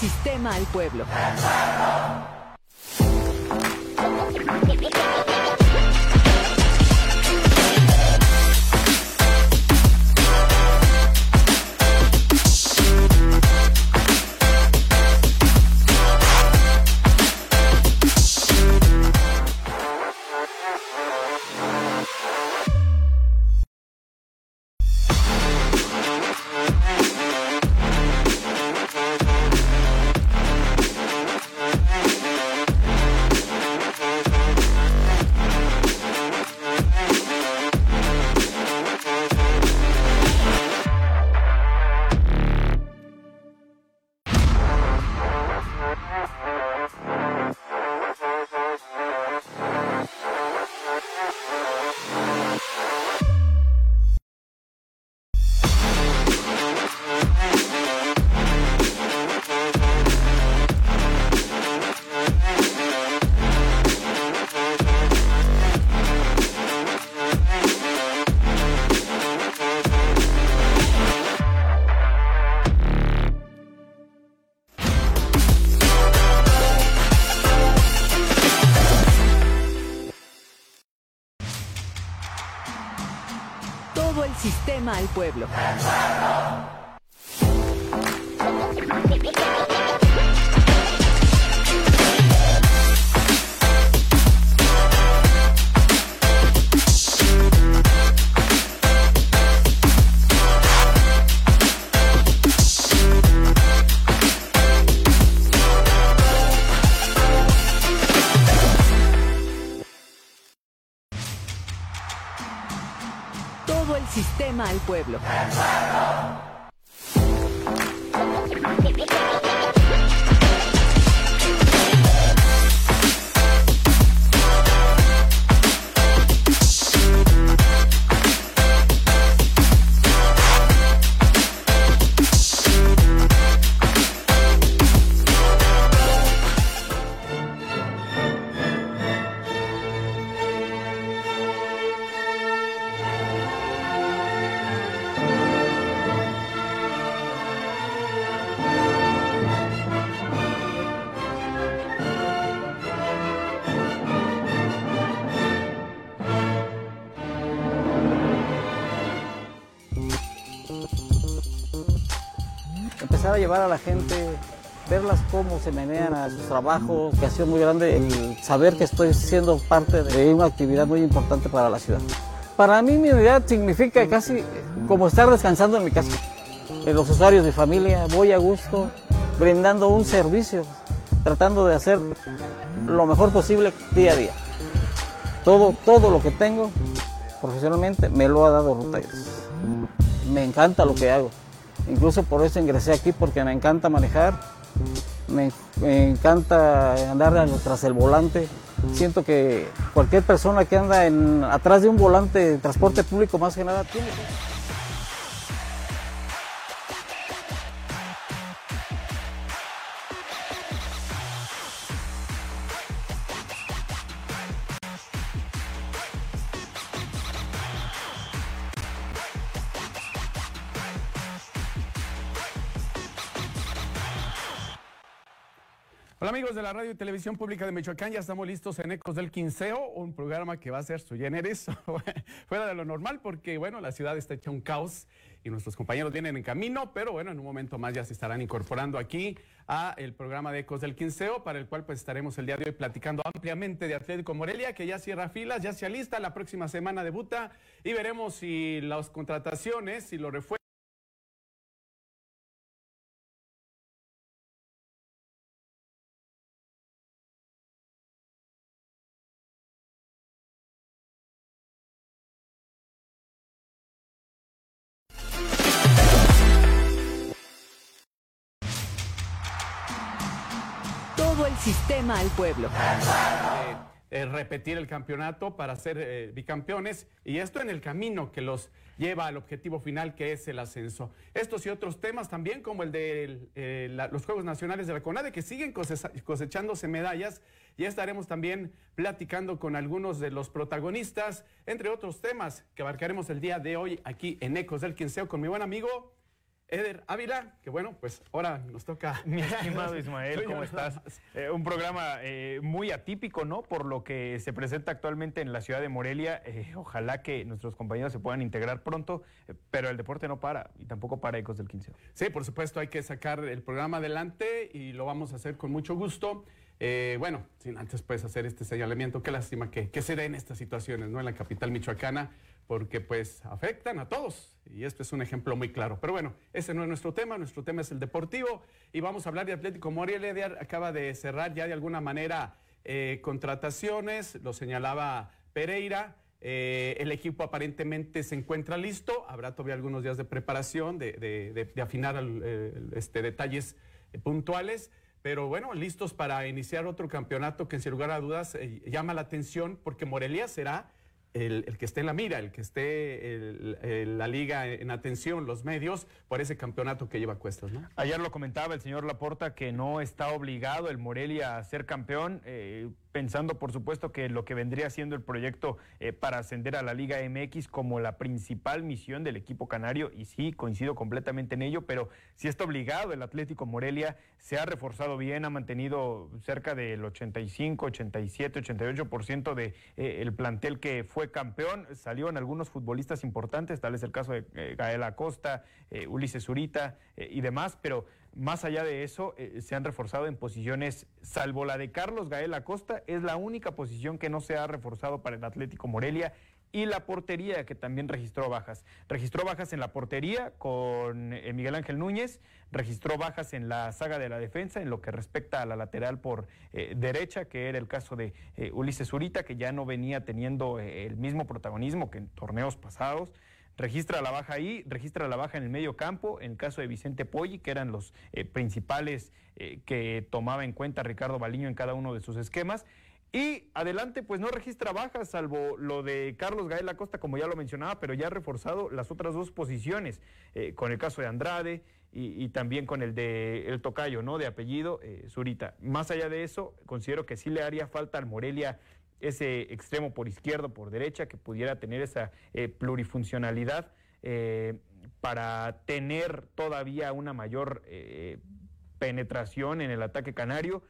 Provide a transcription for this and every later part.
sistema al pueblo. Pueblo. Al pueblo. Llevar a la gente, verlas cómo se menean a sus trabajos, que ha sido muy grande el saber que estoy siendo parte de una actividad muy importante para la ciudad. Para mí mi unidad significa casi como estar descansando en mi casa. En los usuarios de familia, voy a gusto, brindando un servicio, tratando de hacer lo mejor posible día a día. Todo, todo lo que tengo profesionalmente me lo ha dado Ruta. Me encanta lo que hago. Incluso por eso ingresé aquí, porque me encanta manejar, me, encanta andar tras el volante. Siento que cualquier persona que anda atrás de un volante de transporte público, más que nada, tiene Hola amigos de la Radio y Televisión Pública de Michoacán, ya estamos listos en Ecos del Quinceo, un programa que va a ser su generis, fuera de lo normal porque bueno, la ciudad está hecha un caos y nuestros compañeros vienen en camino, pero bueno, en un momento más ya se estarán incorporando aquí a el programa de Ecos del Quinceo, para el cual pues estaremos el día de hoy platicando ampliamente de Atlético Morelia, que ya cierra filas, ya se alista, la próxima semana debuta y veremos si las contrataciones, si los refuerzos al pueblo. eh, eh, repetir el campeonato para ser eh, bicampeones y esto en el camino que los lleva al objetivo final que es el ascenso. Estos y otros temas también como el de los Juegos Nacionales de la CONADE que siguen cosechándose medallas. Ya estaremos también platicando con algunos de los protagonistas, entre otros temas que abarcaremos el día de hoy aquí en Ecos del Quinceo con mi buen amigo Eder Ávila, que bueno, pues ahora nos toca. Mi estimado Ismael, ¿cómo estás? Eh, un programa eh, muy atípico, ¿no? Por lo que se presenta actualmente en la ciudad de Morelia. Eh, ojalá que nuestros compañeros se puedan integrar pronto, pero el deporte no para y tampoco para Ecos del 15. Sí, por supuesto, hay que sacar el programa adelante y lo vamos a hacer con mucho gusto. Bueno, sin antes puedes hacer este señalamiento, qué lástima que, que se den estas situaciones, ¿no? En la capital michoacana porque pues afectan a todos y este es un ejemplo muy claro. Pero bueno, ese no es nuestro tema, nuestro tema es el deportivo y vamos a hablar de Atlético Morelia. Acaba de cerrar ya de alguna manera eh, contrataciones, lo señalaba Pereira. Eh, el equipo aparentemente se encuentra listo, habrá todavía algunos días de preparación, de, afinar este, detalles eh, puntuales, pero bueno, listos para iniciar otro campeonato que sin lugar a dudas llama la atención porque Morelia será el, que esté en la mira, el que esté la liga en atención, los medios, por ese campeonato que lleva cuestas. ¿no? Ayer lo comentaba el señor Laporta que no está obligado el Morelia a ser campeón. Eh, pensando por supuesto que lo que vendría siendo el proyecto eh, para ascender a la Liga MX como la principal misión del equipo canario, y sí, coincido completamente en ello, pero si está obligado el Atlético Morelia, se ha reforzado bien, ha mantenido cerca del 85, 87, 88% de eh, el plantel que fue campeón, salió en algunos futbolistas importantes, tal es el caso de eh, Gael Acosta, Ulises Zurita y demás, pero más allá de eso, eh, se han reforzado en posiciones, salvo la de Carlos Gael Acosta, es la única posición que no se ha reforzado para el Atlético Morelia y la portería que también registró bajas. Registró bajas en la portería con eh, Miguel Ángel Núñez, registró bajas en la saga de la defensa en lo que respecta a la lateral por eh, derecha, que era el caso de Ulises Zurita, que ya no venía teniendo el mismo protagonismo que en torneos pasados registra la baja ahí, registra la baja en el medio campo, en el caso de Vicente Poggi, que eran los eh, principales eh, que tomaba en cuenta Ricardo Baliño en cada uno de sus esquemas. Y adelante, pues no registra bajas, salvo lo de Carlos Gael Acosta, como ya lo mencionaba, pero ya ha reforzado las otras dos posiciones, eh, con el caso de Andrade y, también con el de El Tocayo, ¿no? De apellido, Zurita. Más allá de eso, considero que sí le haría falta al Morelia ese extremo por izquierdo, por derecha, que pudiera tener esa eh, plurifuncionalidad eh, para tener todavía una mayor eh, penetración en el ataque canario,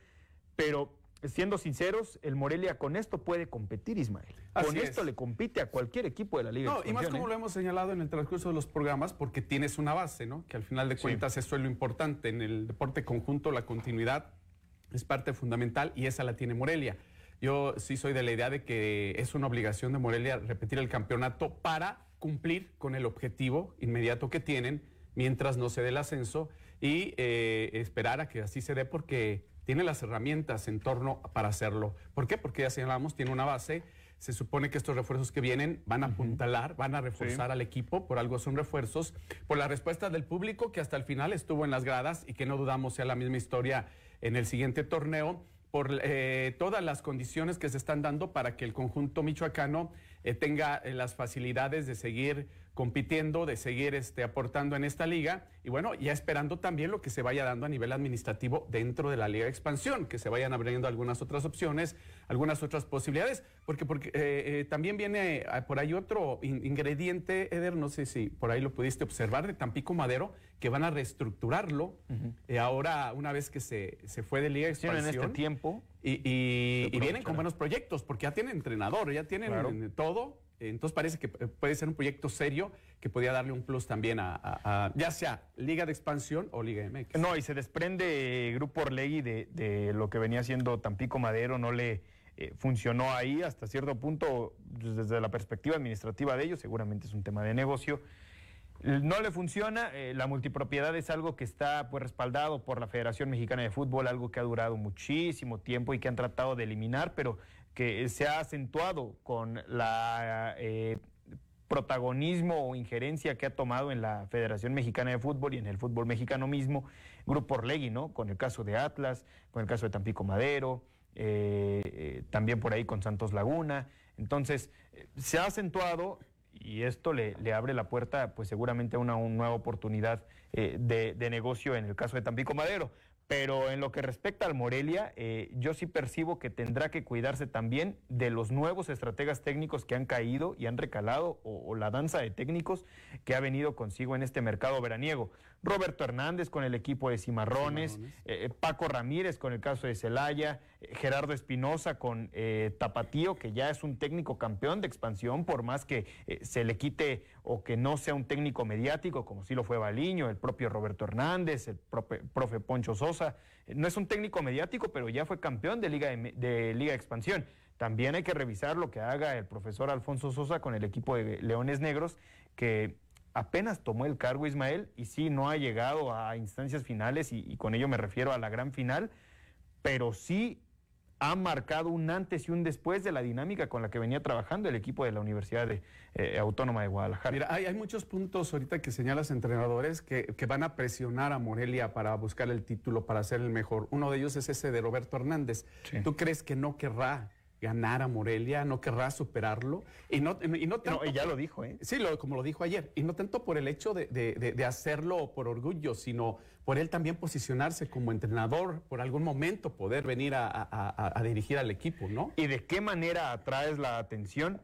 pero siendo sinceros, el Morelia con esto puede competir, Ismael. con esto le compite a cualquier equipo de la liga. No, y más como lo hemos señalado en el transcurso de los programas, porque tienes una base, ¿no? Que al final de cuentas eso es lo importante. En el deporte conjunto la continuidad es parte fundamental y esa la tiene Morelia. Yo sí soy de la idea de que es una obligación de Morelia repetir el campeonato para cumplir con el objetivo inmediato que tienen mientras no se dé el ascenso y eh, esperar a que así se dé porque tiene las herramientas en torno para hacerlo. ¿Por qué? Porque ya señalamos, tiene una base. Se supone que estos refuerzos que vienen van a apuntalar, van a reforzar al equipo, por algo son refuerzos, por la respuesta del público que hasta el final estuvo en las gradas y que no dudamos sea la misma historia en el siguiente torneo por eh, todas las condiciones que se están dando para que el conjunto michoacano eh, tenga eh, las facilidades de seguir compitiendo, de seguir este, aportando en esta liga y bueno, ya esperando también lo que se vaya dando a nivel administrativo dentro de la liga de expansión, que se vayan abriendo algunas otras opciones, algunas otras posibilidades, porque, porque también viene por ahí otro ingrediente, Eder, no sé si por ahí lo pudiste observar, de Tampico Madero, que van a reestructurarlo ahora una vez que se, se fue de liga de expansión. en este tiempo. Y, vienen con buenos proyectos, porque ya tienen entrenador, ya tienen todo. Entonces parece que puede ser un proyecto serio que podría darle un plus también a, ya sea Liga de Expansión o Liga MX. No, y se desprende Grupo Orlegui de, de lo que venía siendo Tampico Madero, no le eh, funcionó ahí hasta cierto punto desde la perspectiva administrativa de ellos, seguramente es un tema de negocio. No le funciona, eh, la multipropiedad es algo que está pues respaldado por la Federación Mexicana de Fútbol, algo que ha durado muchísimo tiempo y que han tratado de eliminar, pero que se ha acentuado con la eh, protagonismo o injerencia que ha tomado en la Federación Mexicana de Fútbol y en el fútbol mexicano mismo, Grupo Orlegui, ¿no? Con el caso de Atlas, con el caso de Tampico Madero, eh, también por ahí con Santos Laguna. Entonces, se ha acentuado y esto le, abre la puerta, pues seguramente a una, nueva oportunidad eh, de, negocio en el caso de Tampico Madero. Pero en lo que respecta al Morelia, eh, yo sí percibo que tendrá que cuidarse también de los nuevos estrategas técnicos que han caído y han recalado, o, o la danza de técnicos que ha venido consigo en este mercado veraniego. Roberto Hernández con el equipo de Cimarrones, Cimarrones. eh, Paco Ramírez con el caso de Celaya, eh, Gerardo Espinosa con eh, Tapatío, que ya es un técnico campeón de expansión, por más que eh, se le quite o que no sea un técnico mediático, como sí lo fue Baliño, el propio Roberto Hernández, el profe, profe Poncho Sosa. Eh, no es un técnico mediático, pero ya fue campeón de Liga de, de Liga de Expansión. También hay que revisar lo que haga el profesor Alfonso Sosa con el equipo de Leones Negros, que apenas tomó el cargo Ismael y sí no ha llegado a instancias finales y, y, con ello me refiero a la gran final, pero sí ha marcado un antes y un después de la dinámica con la que venía trabajando el equipo de la Universidad de, eh, Autónoma de Guadalajara. Mira, hay, hay, muchos puntos ahorita que señalas entrenadores que, que, van a presionar a Morelia para buscar el título, para ser el mejor. Uno de ellos es ese de Roberto Hernández. Sí. ¿Tú crees que no querrá ganar a Morelia, no querrá superarlo. Y no, y no tanto. No, ya lo dijo, ¿eh? Sí, lo, como lo dijo ayer. Y no tanto por el hecho de, de, de, de, hacerlo por orgullo, sino por él también posicionarse como entrenador, por algún momento poder venir a, a, a dirigir al equipo, ¿no? ¿Y de qué manera atraes la atención?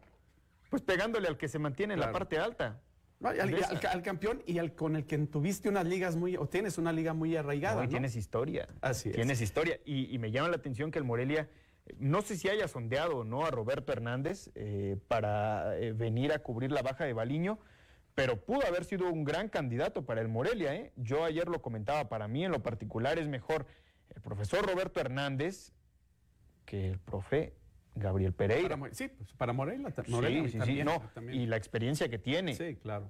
Pues pegándole al que se mantiene en la parte alta. No, al, al, al, campeón y al con el que tuviste unas ligas muy, o tienes una liga muy arraigada. No, y tienes historia. Así es. Tienes historia. Y, y me llama la atención que el Morelia no sé si haya sondeado o no a Roberto Hernández eh, para eh, venir a cubrir la baja de Baliño, pero pudo haber sido un gran candidato para el Morelia. ¿eh? Yo ayer lo comentaba, para mí en lo particular es mejor el profesor Roberto Hernández que el profe Gabriel Pereira. Para, sí, pues para Morelia, Morelia sí, sí, también, sí, no, también. Y la experiencia que tiene. Sí, claro.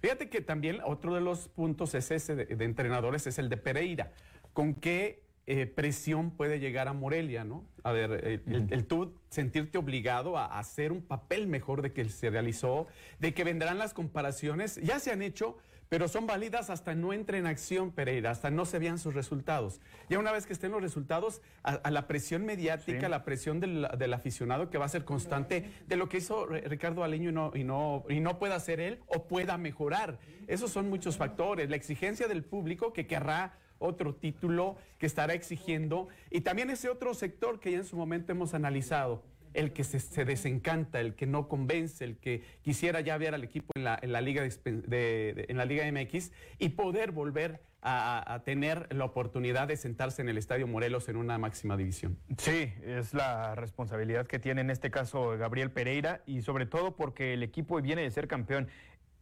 Fíjate que también otro de los puntos es ese de, de entrenadores, es el de Pereira. ¿Con qué eh, presión puede llegar a Morelia, ¿no? A ver, eh, el, el, tú sentirte obligado a hacer un papel mejor de que se realizó, de que vendrán las comparaciones, ya se han hecho, pero son válidas hasta no entre en acción, Pereira, hasta no se vean sus resultados. Ya una vez que estén los resultados, a, a la presión mediática, sí. a la presión del, del, aficionado que va a ser constante de lo que hizo Ricardo Aleño y no, y, no, y no pueda hacer él o pueda mejorar. Esos son muchos factores. La exigencia del público que querrá otro título que estará exigiendo y también ese otro sector que ya en su momento hemos analizado, el que se, se desencanta, el que no convence, el que quisiera ya ver al equipo en la, en la Liga, de, en la Liga MX y poder volver a, tener la oportunidad de sentarse en el Estadio Morelos en una máxima división. Sí, es la responsabilidad que tiene en este caso Gabriel Pereira y sobre todo porque el equipo viene de ser campeón.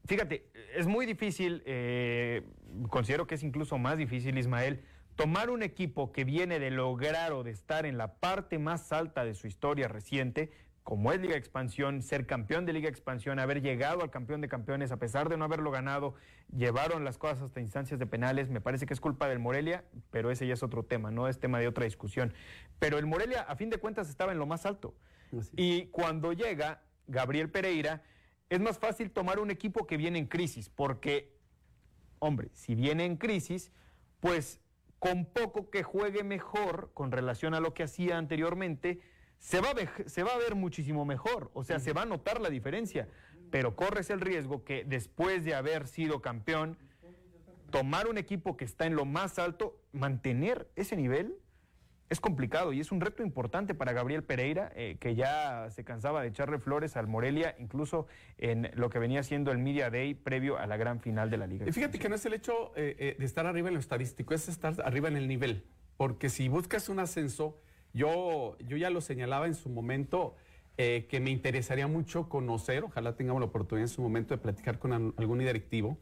Fíjate, es muy difícil, eh, considero que es incluso más difícil, Ismael, tomar un equipo que viene de lograr o de estar en la parte más alta de su historia reciente, como es Liga Expansión, ser campeón de Liga Expansión, haber llegado al campeón de campeones, a pesar de no haberlo ganado, llevaron las cosas hasta instancias de penales, me parece que es culpa del Morelia, pero ese ya es otro tema, no es tema de otra discusión. Pero el Morelia, a fin de cuentas, estaba en lo más alto. Así. Y cuando llega Gabriel Pereira, es más fácil tomar un equipo que viene en crisis, porque, hombre, si viene en crisis, pues con poco que juegue mejor con relación a lo que hacía anteriormente, se va, a, se va a ver muchísimo mejor, o sea, se va a notar la diferencia, pero corres el riesgo que después de haber sido campeón, tomar un equipo que está en lo más alto, mantener ese nivel, es complicado y es un reto importante para Gabriel Pereira, eh, que ya se cansaba de echarle flores al Morelia, incluso en lo que venía siendo el Media Day previo a la gran final de la Liga. Y fíjate que no es el hecho eh, eh, de estar arriba en lo estadístico, es estar arriba en el nivel. Porque si buscas un ascenso, yo, yo ya lo señalaba en su momento, eh, que me interesaría mucho conocer, ojalá tengamos la oportunidad en su momento de platicar con algún directivo,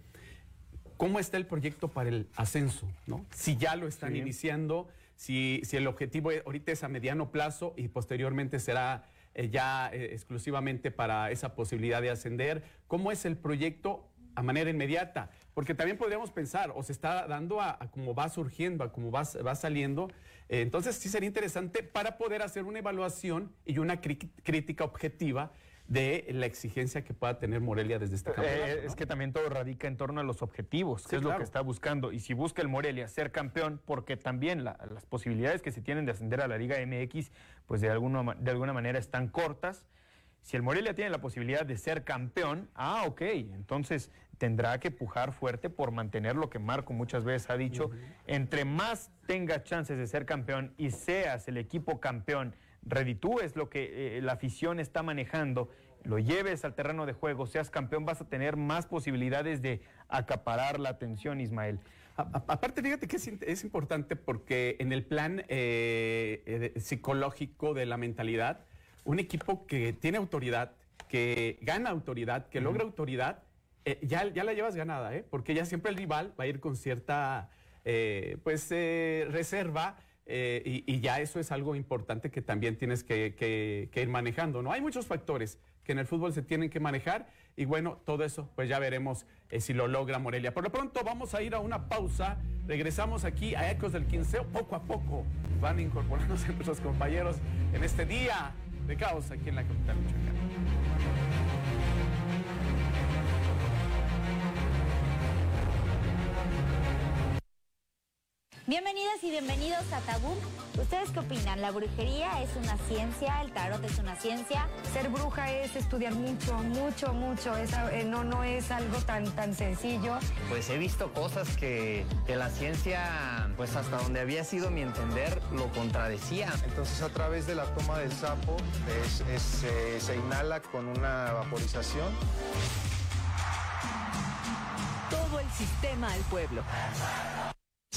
cómo está el proyecto para el ascenso, ¿no? Si ya lo están sí. iniciando si, el objetivo ahorita es a mediano plazo y posteriormente será eh, ya eh, exclusivamente para esa posibilidad de ascender, ¿cómo es el proyecto a manera inmediata? Porque también podríamos pensar, o se está dando a, a cómo va surgiendo, a cómo va, va saliendo. Eh, entonces sí sería interesante para poder hacer una evaluación y una crítica objetiva de la exigencia que pueda tener Morelia desde este campeonato. Eh, ¿no? Es que también todo radica en torno a los objetivos, que sí, es claro. lo que está buscando. Y si busca el Morelia ser campeón, porque también la, las posibilidades que se tienen de ascender a la Liga MX, pues de alguna, de alguna manera están cortas. Si el Morelia tiene la posibilidad de ser campeón, ah, ok, entonces tendrá que pujar fuerte por mantener lo que Marco muchas veces ha dicho. Entre más tengas chances de ser campeón y seas el equipo campeón, reditúes lo que eh, la afición está manejando, lo lleves al terreno de juego, seas campeón, vas a tener más posibilidades de acaparar la atención, Ismael. aparte, fíjate que es, importante porque en el plan eh, eh, psicológico de la mentalidad, un equipo que tiene autoridad, que gana autoridad, que logra autoridad, eh, ya, ya la llevas ganada, ¿eh? porque ya siempre el rival va a ir con cierta eh, pues, eh. Y, ya eso es algo importante que también tienes que, ir manejando. ¿no? Hay muchos factores que en el fútbol se tienen que manejar y bueno, todo eso pues ya veremos si lo logra Morelia. Por lo pronto vamos a ir a una pausa, regresamos aquí a Ecos del Quinceo, poco a poco van incorporándose nuestros compañeros en este día de caos aquí en la capital Michoacán. Bienvenidas y bienvenidos a Tabú. ¿Ustedes qué opinan? ¿La brujería es una ciencia? ¿El tarot es una ciencia? Ser bruja es estudiar mucho, mucho, mucho. Eh, no, no es algo tan, tan sencillo. Pues he visto cosas que, la ciencia, pues hasta donde había sido mi entender, lo contradecía. Entonces a través de la toma del sapo se inhala con una vaporización. Todo el sistema al pueblo.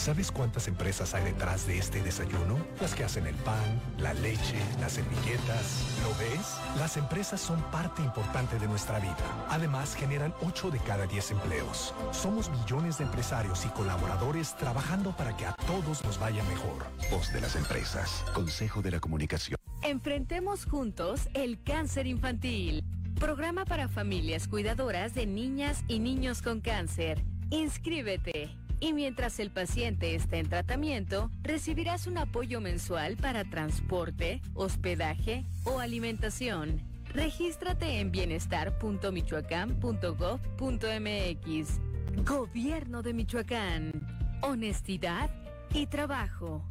¿Sabes cuántas empresas hay detrás de este desayuno? Las que hacen el pan, la leche, las servilletas. ¿Lo ves? Las empresas son parte importante de nuestra vida. Además, generan 8 de cada 10 empleos. Somos millones de empresarios y colaboradores trabajando para que a todos nos vaya mejor. Voz de las empresas. Consejo de la Comunicación. Enfrentemos juntos el cáncer infantil. Programa para familias cuidadoras de niñas y niños con cáncer. Inscríbete y mientras el paciente está en tratamiento, recibirás un apoyo mensual para transporte, hospedaje o alimentación. Regístrate en bienestar.michoacán.gov.mx. Gobierno de Michoacán. Honestidad y trabajo.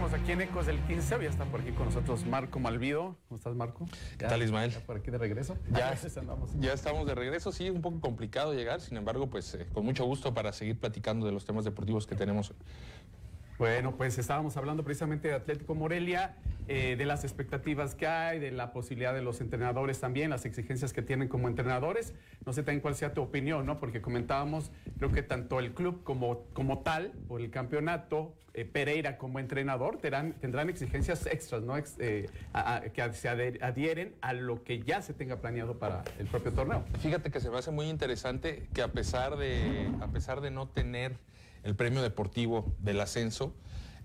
Seguimos aquí en Ecos del 15. Ya está por aquí con nosotros Marco Malvido. ¿Cómo estás, Marco? ¿Qué tal, Ismael? por aquí de regreso. Ya, ya estamos de regreso. Sí, un poco complicado llegar. Sin embargo, pues eh, con mucho gusto para seguir platicando de los temas deportivos que tenemos bueno, pues estábamos hablando precisamente de Atlético Morelia, eh, de las expectativas que hay, de la posibilidad de los entrenadores también, las exigencias que tienen como entrenadores. No sé también cuál sea tu opinión, ¿no? Porque comentábamos, creo que tanto el club como, como tal, por el campeonato, eh, Pereira como entrenador, tendrán, tendrán exigencias extras, ¿no? Eh, que se adhieren a lo que ya se tenga planeado para el propio torneo. Fíjate que se me hace muy interesante que a pesar de, a pesar de no tener el premio deportivo del ascenso,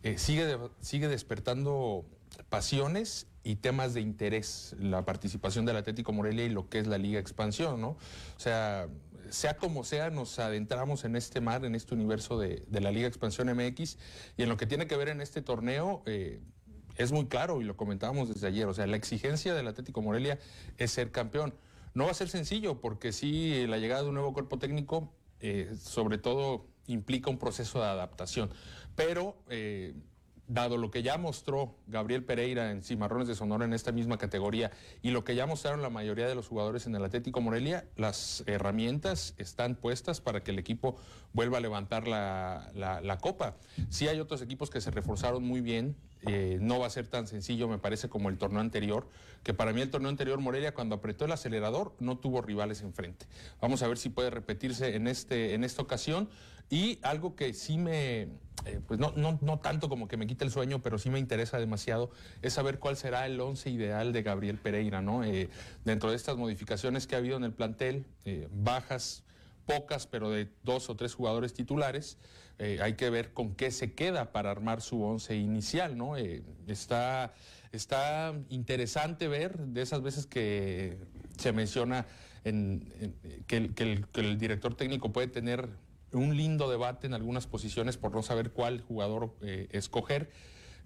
eh, sigue, sigue despertando pasiones y temas de interés la participación del Atlético Morelia y lo que es la Liga Expansión, ¿no? O sea, sea como sea, nos adentramos en este mar, en este universo de, la Liga Expansión MX y en lo que tiene que ver en este torneo. Eh, es muy claro y lo comentábamos desde ayer, o sea, la exigencia del Atlético Morelia es ser campeón. No va a ser sencillo porque sí, la llegada de un nuevo cuerpo técnico, eh, sobre todo implica un proceso de adaptación. Pero, eh, dado lo que ya mostró Gabriel Pereira en Cimarrones de Sonora en esta misma categoría y lo que ya mostraron la mayoría de los jugadores en el Atlético Morelia, las herramientas están puestas para que el equipo vuelva a levantar la, la copa. Sí hay otros equipos que se reforzaron muy bien, eh, no va a ser tan sencillo, me parece, como el torneo anterior, que para mí el torneo anterior, Morelia, cuando apretó el acelerador, no tuvo rivales enfrente. Vamos a ver si puede repetirse en, este, en esta ocasión. Y algo que sí me, eh, pues no, no, no, tanto como que me quita el sueño, pero sí me interesa demasiado, es saber cuál será el once ideal de Gabriel Pereira, ¿no? Eh, dentro de estas modificaciones que ha habido en el plantel, bajas pocas, pero de dos o tres jugadores titulares, eh, hay que ver con qué se queda para armar su once inicial, ¿no? Eh, está, está interesante ver de esas veces que se menciona en, que, el, director técnico puede tener un lindo debate en algunas posiciones por no saber cuál jugador eh, escoger.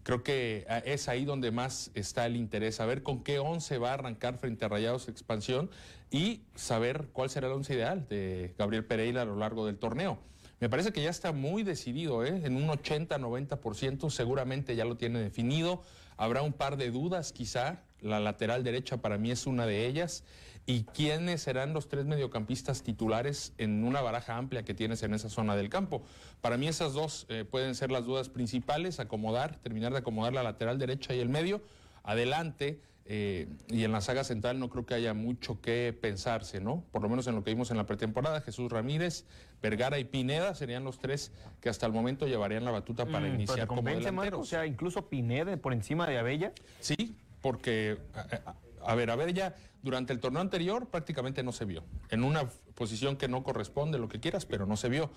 Creo que ah, es ahí donde más está el interés, saber con qué once va a arrancar frente a Rayados Expansión y saber cuál será el once ideal de Gabriel Pereira a lo largo del torneo. Me parece que ya está muy decidido, ¿eh? en un 80-90% seguramente ya lo tiene definido. Habrá un par de dudas quizá, la lateral derecha para mí es una de ellas. ¿Y quiénes serán los tres mediocampistas titulares en una baraja amplia que tienes en esa zona del campo? Para mí esas dos eh, pueden ser las dudas principales, acomodar, terminar de acomodar la lateral derecha y el medio. Adelante, eh, y en la saga central no creo que haya mucho que pensarse, ¿no? Por lo menos en lo que vimos en la pretemporada, Jesús Ramírez, Vergara y Pineda serían los tres que hasta el momento llevarían la batuta para Mm, iniciar pero como delanteros. Marco, o sea, incluso Pineda por encima de Abella. Sí, porque, a, a- a ver, durante el torneo anterior prácticamente no se vio. En una posición que no corresponde, lo que quieras, pero no se vio.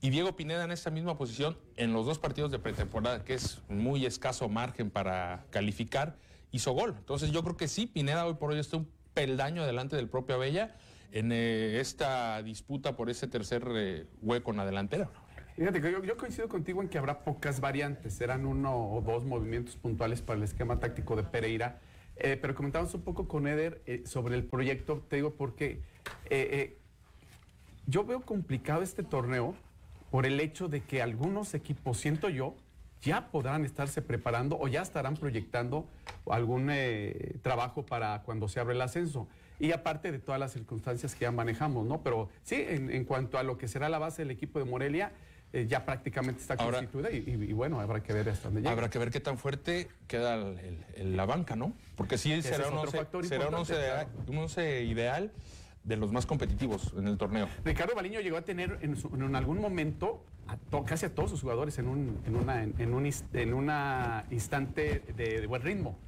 Y Diego Pineda en esta misma posición en los dos partidos de pretemporada, que es muy escaso margen para calificar, hizo gol. Entonces yo creo que sí, Pineda hoy por hoy está un peldaño delante del propio Abella en eh, esta disputa por ese tercer eh, hueco en la delantera. Fíjate que yo, yo coincido contigo en que habrá pocas variantes, serán uno o dos movimientos puntuales para el esquema táctico de Pereira. Eh, pero comentamos un poco con Eder eh, sobre el proyecto, te digo porque eh, yo veo complicado este torneo por el hecho de que algunos equipos, siento yo, ya podrán estarse preparando o ya estarán proyectando algún trabajo para cuando se abre el ascenso. Y aparte de todas las circunstancias que ya manejamos, ¿no? Pero sí, en, en cuanto a lo que será la base del equipo de Morelia, eh, ya prácticamente está Ahora- constituida y, y- y bueno, habrá que ver hasta dónde llega. Habrá que ver qué tan fuerte queda el- el- el- la banca, ¿no? Porque sí Ese será, es un, otro once, factor será un importante, once claro. de- un once ideal de los más competitivos en el torneo. Ricardo Baliño llegó a tener en, su- en algún momento a to- casi a todos sus jugadores en un, en una, en, en un, en una instante de, de buen ritmo,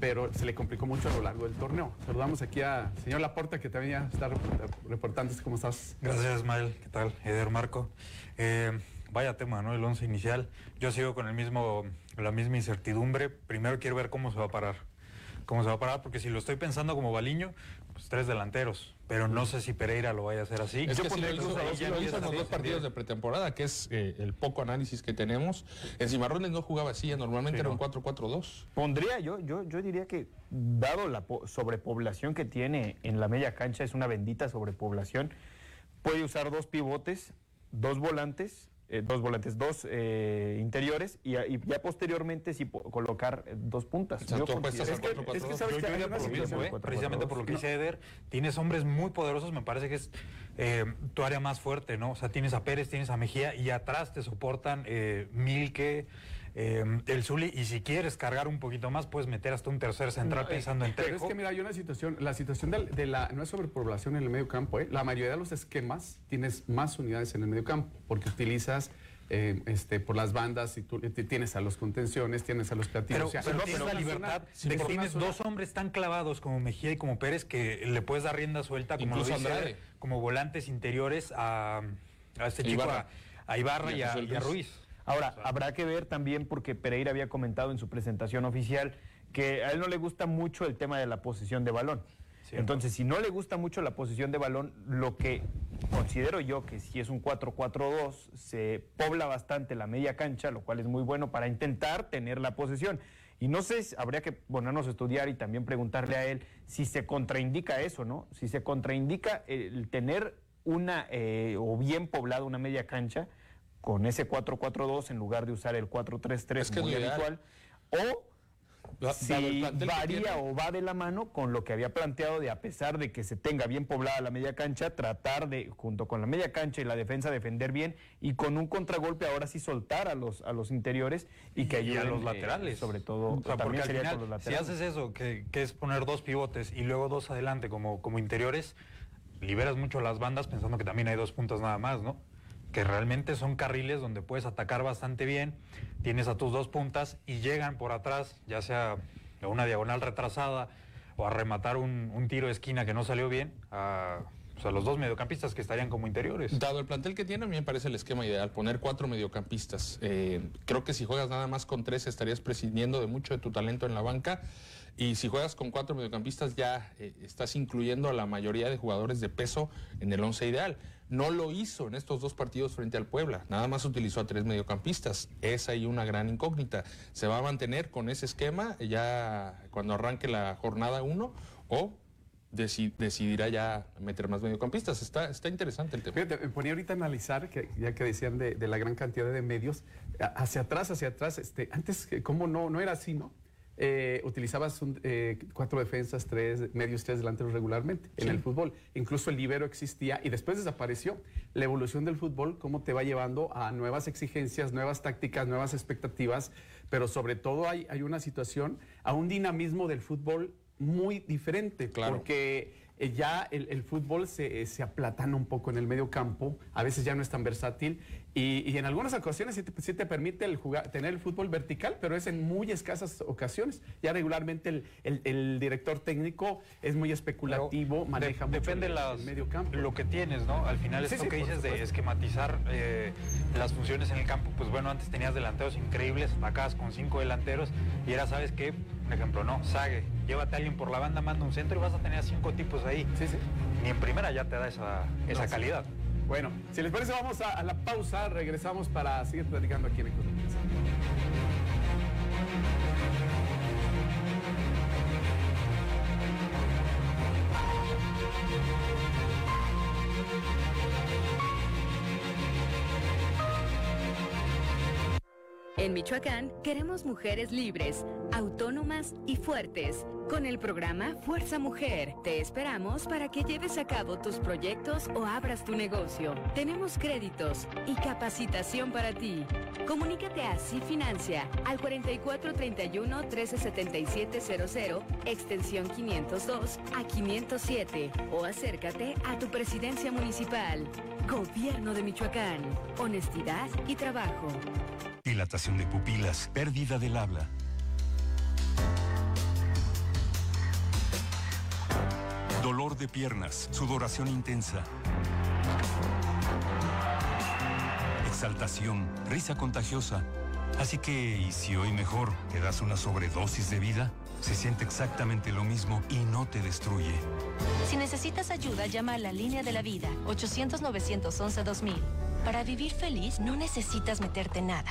pero se le complicó mucho a lo largo del torneo. Saludamos aquí a señor Laporta, que también ya está report- reportando. ¿Cómo estás? Gracias, Mael. ¿Qué tal? Eder Marco. Eh, vaya tema, ¿no? El once inicial. Yo sigo con el mismo, la misma incertidumbre. Primero quiero ver cómo se va a parar. Cómo se va a parar, porque si lo estoy pensando como Baliño, pues tres delanteros. Pero no sé si Pereira lo vaya a hacer así. Es Yo que sí pondría lo hizo, ya lo empieza hizo en los dos partidos de pretemporada, que es eh, el poco análisis que tenemos. En Cimarrones no jugaba así, normalmente Sí, era no. un 4-4-2. Pondría yo, yo, yo diría que dado la po- sobrepoblación que tiene en la media cancha, es una bendita sobrepoblación, puede usar dos pivotes, dos volantes, eh, dos volantes, dos eh, interiores y, ya posteriormente sí colocar eh, dos puntas. O sea, Yo tú apuestas considero- al 4-4-2. Yo- yo iría por lo mismo, ¿eh? precisamente por lo que dice Eder. Tienes hombres muy poderosos, me parece que es eh, tu área más fuerte, ¿no? O sea, tienes a Pérez, tienes a Mejía y atrás te soportan eh, Milke, eh, el Zuli. Y si quieres cargar un poquito más, puedes meter hasta un tercer central No, eh, pensando en Pero es que mira, hay una situación, la situación del- de, la, no es sobrepoblación en el medio campo, ¿eh? la mayoría de los esquemas tienes más unidades en el medio campo, porque utilizas eh, este, por las bandas y tú tienes a los contenciones, tienes a los platillos. Pero, o sea, pero no, tienes la libertad zona- de que tienes zona- dos hombres tan clavados como Mejía y como Pérez que le puedes dar rienda suelta, como lo dice como volantes interiores a, a este chico, Ibarra. a, a Ibarra y a, y. Ruiz. Ahora, habrá que ver también, porque Pereira había comentado en su presentación oficial que a él no le gusta mucho el tema de la posición de balón. Entonces, si no le gusta mucho la posición de balón, lo que considero yo que si es un 4-4-2, se pobla bastante la media cancha, lo cual es muy bueno para intentar tener la posesión. Y no sé, si- habría que ponernos a estudiar y también preguntarle a él si se contraindica eso, ¿no? Si se contraindica el tener una eh, o bien poblada una media cancha con ese 4-4-2 en lugar de usar el 4-3-3 Es que muy habitual. O si varía o va de la mano con lo que había planteado de a pesar de que se tenga bien poblada la media cancha, tratar de, junto con la media cancha y la defensa, defender bien y con un contragolpe ahora sí soltar a los, a los interiores y que y a los eh, laterales. sobre todo, O sea, también sería final, con los si laterales. haces eso, que, que es poner dos pivotes y luego dos adelante como, como interiores, liberas mucho las bandas pensando que también hay dos puntas nada más, ¿no? Que realmente son carriles donde puedes atacar bastante bien, tienes a tus dos puntas y llegan por atrás, ya sea a una diagonal retrasada o a rematar un, tiro de esquina que no salió bien, a, pues, a los dos mediocampistas que estarían como interiores. Dado el plantel que tiene, a mí me parece el esquema ideal, poner cuatro mediocampistas. Eh, creo que si juegas nada más con tres estarías prescindiendo de mucho de tu talento en la banca. Y si juegas con cuatro mediocampistas ya eh, estás incluyendo a la mayoría de jugadores de peso en el once ideal. No lo hizo en estos dos partidos frente al Puebla, nada más utilizó a tres mediocampistas. Es ahí una gran incógnita. ¿Se va a mantener con ese esquema ya cuando arranque la jornada uno o deci- decidirá ya meter más mediocampistas. Está, está interesante el tema. Fíjate, me ponía ahorita a analizar, que, ya que decían de, de la gran cantidad de medios, hacia atrás, hacia atrás, este, antes, ¿cómo no, no era así, no? Eh, utilizabas un, eh, cuatro defensas, tres medios, tres delanteros regularmente en el fútbol. Incluso el libero existía y después desapareció. La evolución del fútbol, cómo te va llevando a nuevas exigencias, nuevas tácticas, nuevas expectativas, pero sobre todo hay, hay una situación, a un dinamismo del fútbol muy diferente, Claro. porque eh, ya el, el fútbol se, eh, se aplatana un poco en el medio campo, a veces ya no es tan versátil y, y en algunas ocasiones sí te, sí te permite el jugar, tener el fútbol vertical, pero es en muy escasas ocasiones. Ya regularmente el, el- el director técnico es muy especulativo, De- maneja mucho depende el, las- el medio campo. lo que tienes, ¿no? Al final Sí, esto sí, que dices de esquematizar eh, las funciones en el campo, pues bueno, antes tenías delanteros increíbles, atacabas con cinco delanteros y ahora sabes que, por ejemplo, no, Sague, llévate a alguien por la banda, manda un centro y vas a tener a cinco tipos ahí. Sí, sí. Ni en primera ya te da esa, esa No, calidad. Bueno, si les parece vamos a, la pausa, regresamos para seguir platicando aquí en Ecos Michoacán queremos mujeres libres, autónomas y fuertes. Con el programa Fuerza Mujer, te esperamos para que lleves a cabo tus proyectos o abras tu negocio. Tenemos créditos y capacitación para ti. Comunícate a Financia al 4431 137700, extensión 502 a 507 o acércate a tu presidencia municipal. Gobierno de Michoacán. Honestidad y trabajo. Dilatación de pupilas, pérdida del habla. Dolor de piernas, sudoración intensa. Exaltación, risa contagiosa. Así que, ¿y si hoy mejor te das una sobredosis de vida? Se siente exactamente lo mismo y no te destruye. Si necesitas ayuda, llama a la línea de la vida, 800-911-2000. Para vivir feliz no necesitas meterte nada.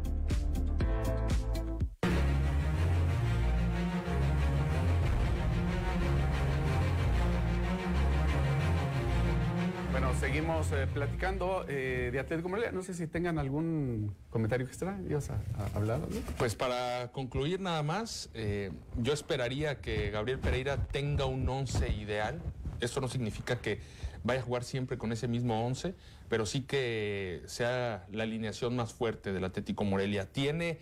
Bueno, seguimos eh, platicando eh, de Atlético Morelia. No sé si tengan algún comentario extra. ¿Ibas a, a hablar? Pues para concluir nada más, eh, yo esperaría que Gabriel Pereira tenga un 11 ideal. Esto no significa que vaya a jugar siempre con ese mismo 11, pero sí que sea la alineación más fuerte del Atlético Morelia. Tiene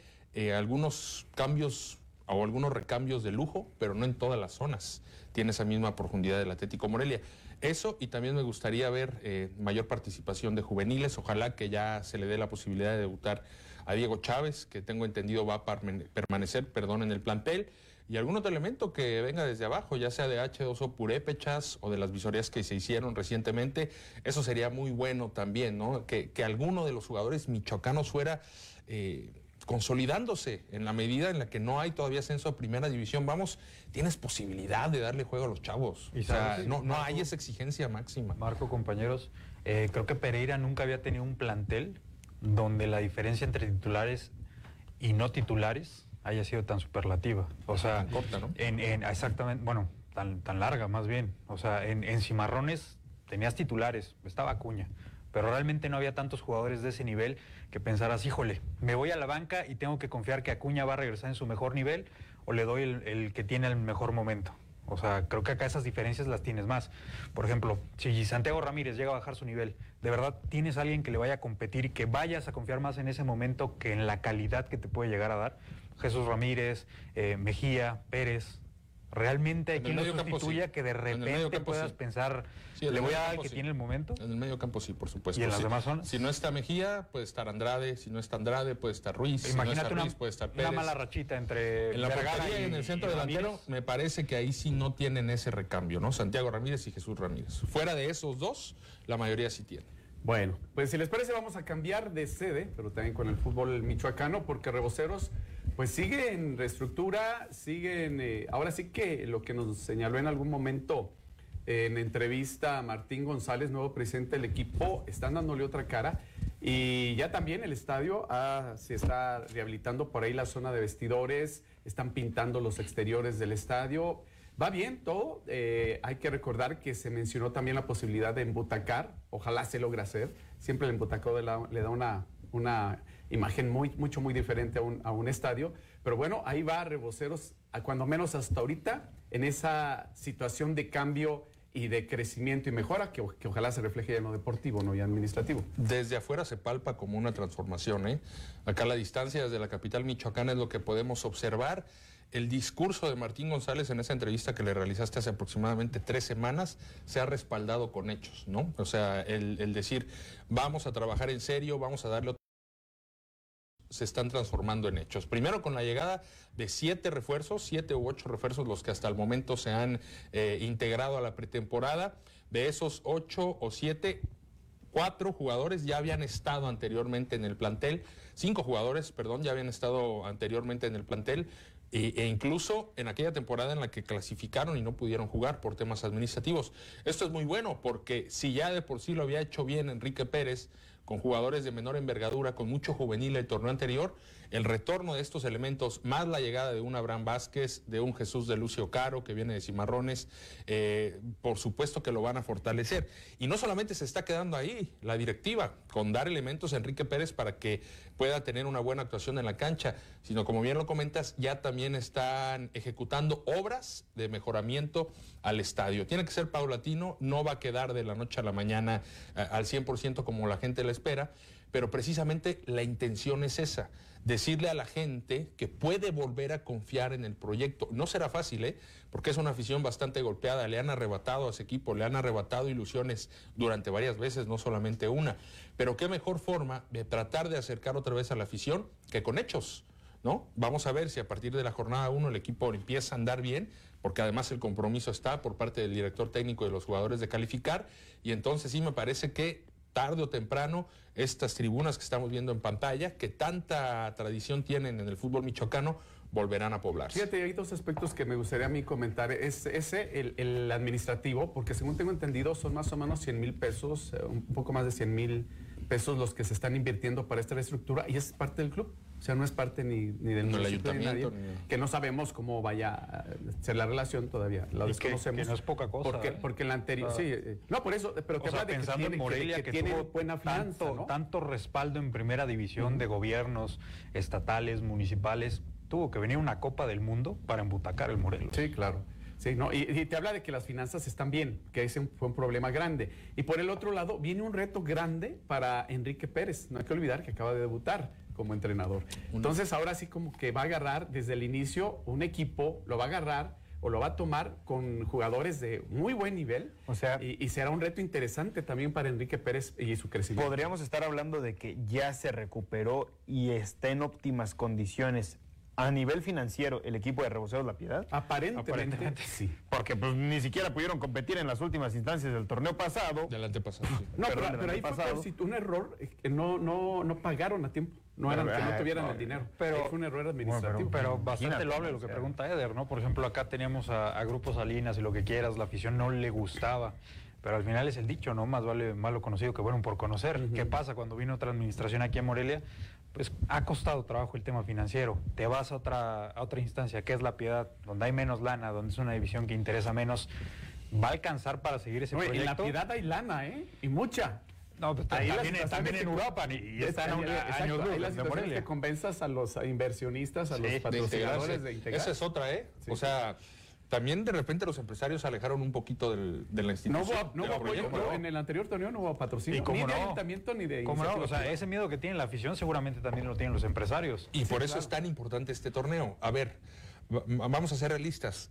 algunos cambios o algunos recambios de lujo, pero no en todas las zonas. Tiene esa misma profundidad del Atlético Morelia. Eso y también me gustaría ver eh, mayor participación de juveniles. Ojalá que ya se le dé la posibilidad de debutar a Diego Chávez, que tengo entendido va a permanecer perdón, en el plantel. Y algún otro elemento que venga desde abajo, ya sea de H2O Purépechas o de las visorías que se hicieron recientemente, eso sería muy bueno también, ¿no? Que, que alguno de los jugadores michoacanos fuera eh, consolidándose en la medida en la que no hay todavía ascenso a primera división. Vamos, tienes posibilidad de darle juego a los chavos. Y o sea, no, no hay esa exigencia máxima. Marco, compañeros, eh, creo que Pereira nunca había tenido un plantel donde la diferencia entre titulares y no titulares haya sido tan superlativa. O sea, corta, ¿no? en, en- exactamente, bueno, tan, tan larga más bien. O sea, en, en Cimarrones tenías titulares, estaba Acuña, pero realmente no había tantos jugadores de ese nivel que pensaras, híjole, me voy a la banca y tengo que confiar que Acuña va a regresar en su mejor nivel o le doy el, que tiene el mejor momento. O sea, creo que acá esas diferencias las tienes más. Por ejemplo, si Santiago Ramírez llega a bajar su nivel, ¿de verdad tienes a alguien que le vaya a competir y que vayas a confiar más en ese momento que en la calidad que te puede llegar a dar? Jesús Ramírez, eh, Mejía, Pérez. ¿Realmente hay quien lo sustituya sí. que de repente puedas sí. pensar, Sí, le voy a dar que tiene el momento? En el medio campo sí, por supuesto. ¿Y en las demás zonas? Si no está Mejía, puede estar Andrade. Si no está Andrade, puede estar Ruiz. Si no Imagínate está una, Ruiz, puede estar una Pérez. mala rachita entre En la portería y en el centro delantero, me parece que ahí sí no tienen ese recambio, ¿no? Santiago Ramírez y Jesús Ramírez. Fuera de esos dos, la mayoría sí tiene. Bueno, pues si les parece vamos a cambiar de sede, pero también con el fútbol michoacano, porque Reboceros pues sigue en reestructura, siguen, eh, ahora sí que lo que nos señaló en algún momento eh, en entrevista a Martín González, nuevo presidente del equipo, están dándole otra cara y ya también el estadio ah, se está rehabilitando por ahí la zona de vestidores, están pintando los exteriores del estadio. Va bien todo. eh, hay que recordar que se mencionó también la posibilidad de embutacar. Ojalá se logre hacer. Siempre el embutacado le da una, una imagen muy, mucho, muy diferente a un, a un estadio. Pero bueno, ahí va Reboceros, a cuando menos hasta ahorita, en esa situación de cambio y de crecimiento y mejora que, que ojalá se refleje en lo deportivo, no ya administrativo. Desde afuera se palpa como una transformación. ¿eh? Acá a la distancia desde la capital michoacana es lo que podemos observar. El discurso de Martín González en esa entrevista que le realizaste hace aproximadamente tres semanas se ha respaldado con hechos, ¿no? O sea, el, decir, vamos a trabajar en serio, vamos a darle otro se están transformando en hechos. Primero con la llegada de siete refuerzos, siete u ocho refuerzos los que hasta el momento se han eh, integrado a la pretemporada. De esos ocho o siete, cuatro jugadores ya habían estado anteriormente en el plantel, cinco jugadores, perdón, ya habían estado anteriormente en el plantel. E, e incluso en aquella temporada en la que clasificaron y no pudieron jugar por temas administrativos. Esto es muy bueno porque si ya de por sí lo había hecho bien Enrique Pérez, con jugadores de menor envergadura, con mucho juvenil el torneo anterior, el retorno de estos elementos, más la llegada de un Abraham Vázquez, de un Jesús de Lucio Caro, que viene de Cimarrones, eh, por supuesto que lo van a fortalecer. Y no solamente se está quedando ahí la directiva, con dar elementos a Enrique Pérez para que pueda tener una buena actuación en la cancha, sino como bien lo comentas, ya también están ejecutando obras de mejoramiento al estadio. Tiene que ser paulatino, no va a quedar de la noche a la mañana eh, al 100% como la gente le espera, pero precisamente la intención es esa, decirle a la gente que puede volver a confiar en el proyecto. No será fácil, ¿eh? porque es una afición bastante golpeada, le han arrebatado a ese equipo, le han arrebatado ilusiones durante varias veces, no solamente una, pero qué mejor forma de tratar de acercar otra vez a la afición que con hechos. ¿No? Vamos a ver si a partir de la jornada 1 el equipo empieza a andar bien, porque además el compromiso está por parte del director técnico y de los jugadores de calificar, y entonces sí me parece que tarde o temprano estas tribunas que estamos viendo en pantalla, que tanta tradición tienen en el fútbol michoacano, volverán a poblarse. Fíjate, hay dos aspectos que me gustaría a mí comentar. Es ese, el, administrativo, porque según tengo entendido son más o menos 100 mil pesos, eh, un poco más de 100 mil pesos los que se están invirtiendo para esta reestructura y es parte del club. O sea, no es parte ni, ni del del municipio ni ayuntamiento, nadie, ni- que no sabemos cómo vaya a ser la relación todavía. La que- desconocemos. que no es poca cosa, Porque, ¿eh? porque en la anterior. Sí, eh, no, por eso, pero que O sea, que pensando tiene, en Morelia, que, que, tiene tuvo buena finanza, tanto, ¿no? tanto respaldo en primera división de gobiernos estatales, municipales, tuvo que venir una Copa del Mundo para embutacar el Morelos. Sí, claro. Sí, ¿no? Y, y te habla de que las finanzas están bien, que ese fue un problema grande. Y por el otro lado, viene un reto grande para Enrique Pérez. No hay que olvidar que acaba de debutar como entrenador. Entonces, ahora sí como que va a agarrar desde el inicio un equipo, lo va a agarrar o lo va a tomar con jugadores de muy buen nivel. O sea, y, y será un reto interesante también para Enrique Pérez y su crecimiento. Podríamos estar hablando de que ya se recuperó y está en óptimas condiciones a nivel financiero el equipo de Reboceros La Piedad. Aparentemente, sí. Porque pues ni siquiera pudieron competir en las últimas instancias del torneo pasado. Del antepasado. sí. No, Perdón, pero, pero ahí fue por si- un error, eh, que no, no, no pagaron a tiempo. No eran que no Ay, tuvieran no, el dinero. pero- fue un error Bueno, administrativo. pero, pero bastante loable lo que pregunta Eder, ¿no? Por ejemplo, acá teníamos a, a grupos Salinas y lo que quieras, la afición no le gustaba. Pero al final es el dicho, ¿no? Más vale malo conocido que bueno por conocer. ¿Qué pasa cuando vino otra administración aquí a Morelia? Pues ha costado trabajo el tema financiero. Te vas a otra, a otra instancia, que es la piedad, donde hay menos lana, donde es una división que interesa menos. ¿Va a alcanzar para seguir ese Oye, en la proyecto? piedad hay lana, ¿eh? Y mucha. No, pues, Ahí también, también en Europa y, y están a, Exacto, a- años luz ahí de las situaciones Morelia. que convenzas a los inversionistas, a Sí, los de patrocinadores de integrar. Esa es otra, ¿eh? Sí. O sea, también de repente los empresarios se alejaron un poquito del, de la No institución. hubo, no del hubo apoyo, pero en el anterior torneo no hubo patrocinio. ¿Y cómo ni de no? ayuntamiento ni de ¿Cómo no? O sea, ese miedo que tiene la afición seguramente también lo tienen los empresarios. Y por eso es tan importante este torneo. A ver, va- vamos a ser realistas.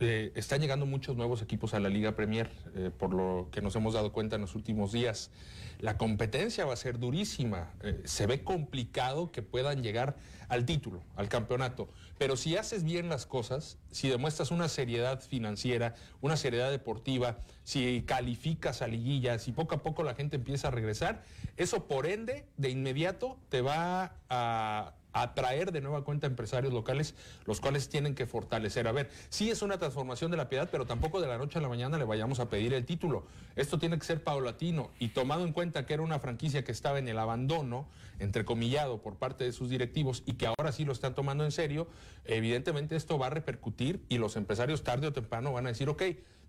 Eh, están llegando muchos nuevos equipos a la Liga Premier, eh, por lo que nos hemos dado cuenta en los últimos días. La competencia va a ser durísima. Eh, se ve complicado que puedan llegar al título, al campeonato. Pero si haces bien las cosas, si demuestras una seriedad financiera, una seriedad deportiva, si calificas a liguillas, si poco a poco la gente empieza a regresar, eso por ende, de inmediato, te va a atraer de nueva cuenta empresarios locales, los cuales tienen que fortalecer. A ver, sí es una transformación de la piedad, pero tampoco de la noche a la mañana le vayamos a pedir el título. Esto tiene que ser paulatino y tomado en cuenta que era una franquicia que estaba en el abandono, entrecomillado por parte de sus directivos y que ahora sí lo están tomando en serio, evidentemente esto va a repercutir y los empresarios tarde o temprano van a decir, ok,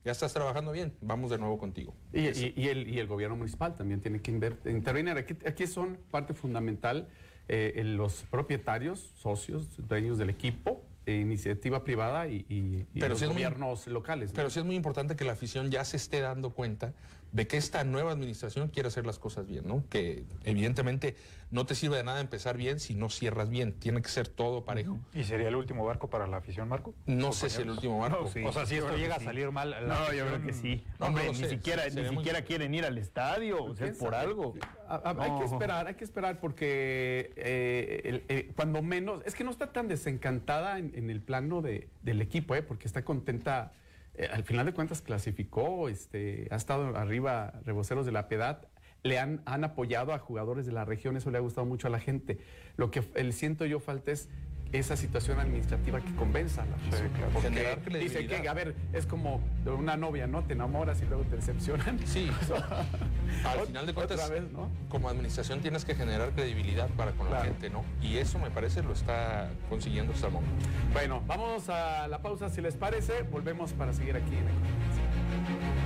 ya estás trabajando bien, vamos de nuevo contigo. Y, el, y el, gobierno municipal también tiene que intervenir. Aquí son parte fundamental eh, los propietarios, socios, dueños del equipo, eh, iniciativa privada y, los gobiernos locales. Pero sí es muy importante que la afición ya se esté dando cuenta de que esta nueva administración quiere hacer las cosas bien, ¿no? Que evidentemente no te sirve de nada empezar bien si no cierras bien, tiene que ser todo parejo. ¿Y sería el último barco para la afición, Marco? No sé si el último barco. O sea, si esto llega a salir mal. no, yo creo que sí. Hombre, ni siquiera, ni siquiera quieren ir al estadio, o sea, por algo. Hay que esperar, hay que esperar porque eh, eh, cuando menos, es que no está tan desencantada en, el plano de, del equipo, ¿eh? porque está contenta eh, al final de cuentas clasificó, este, ha estado arriba Reboceros de la Piedad, le han, han apoyado a jugadores de la región, eso le ha gustado mucho a la gente. Lo que el siento yo falta es esa situación administrativa que convenza a la Porque dice que, a ver, es como de una novia, ¿no? Te enamoras y luego te decepcionan. Sí. Al final de cuentas, como administración tienes que generar credibilidad para con la gente, ¿no? Y eso me parece lo está consiguiendo hasta el momento. Bueno, vamos a la pausa si les parece. Volvemos para seguir aquí en el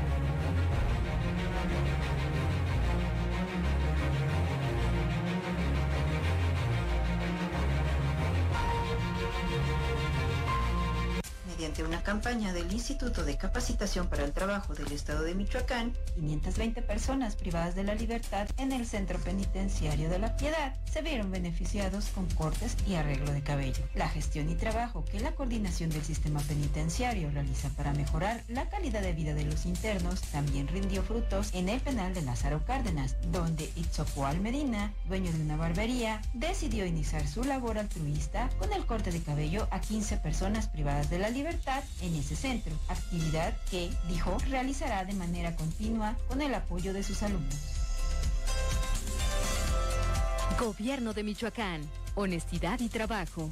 una campaña del Instituto de Capacitación para el Trabajo del Estado de Michoacán, 520 personas privadas de la libertad en el Centro Penitenciario de la Piedad se vieron beneficiados con cortes y arreglo de cabello. La gestión y trabajo que la coordinación del sistema penitenciario realiza para mejorar la calidad de vida de los internos también rindió frutos en el penal de Lázaro Cárdenas, donde Itzocual Medina, dueño de una barbería, decidió iniciar su labor altruista con el corte de cabello a 15 personas privadas de la libertad en ese centro, actividad que, dijo, realizará de manera continua con el apoyo de sus alumnos. Gobierno de Michoacán, honestidad y trabajo.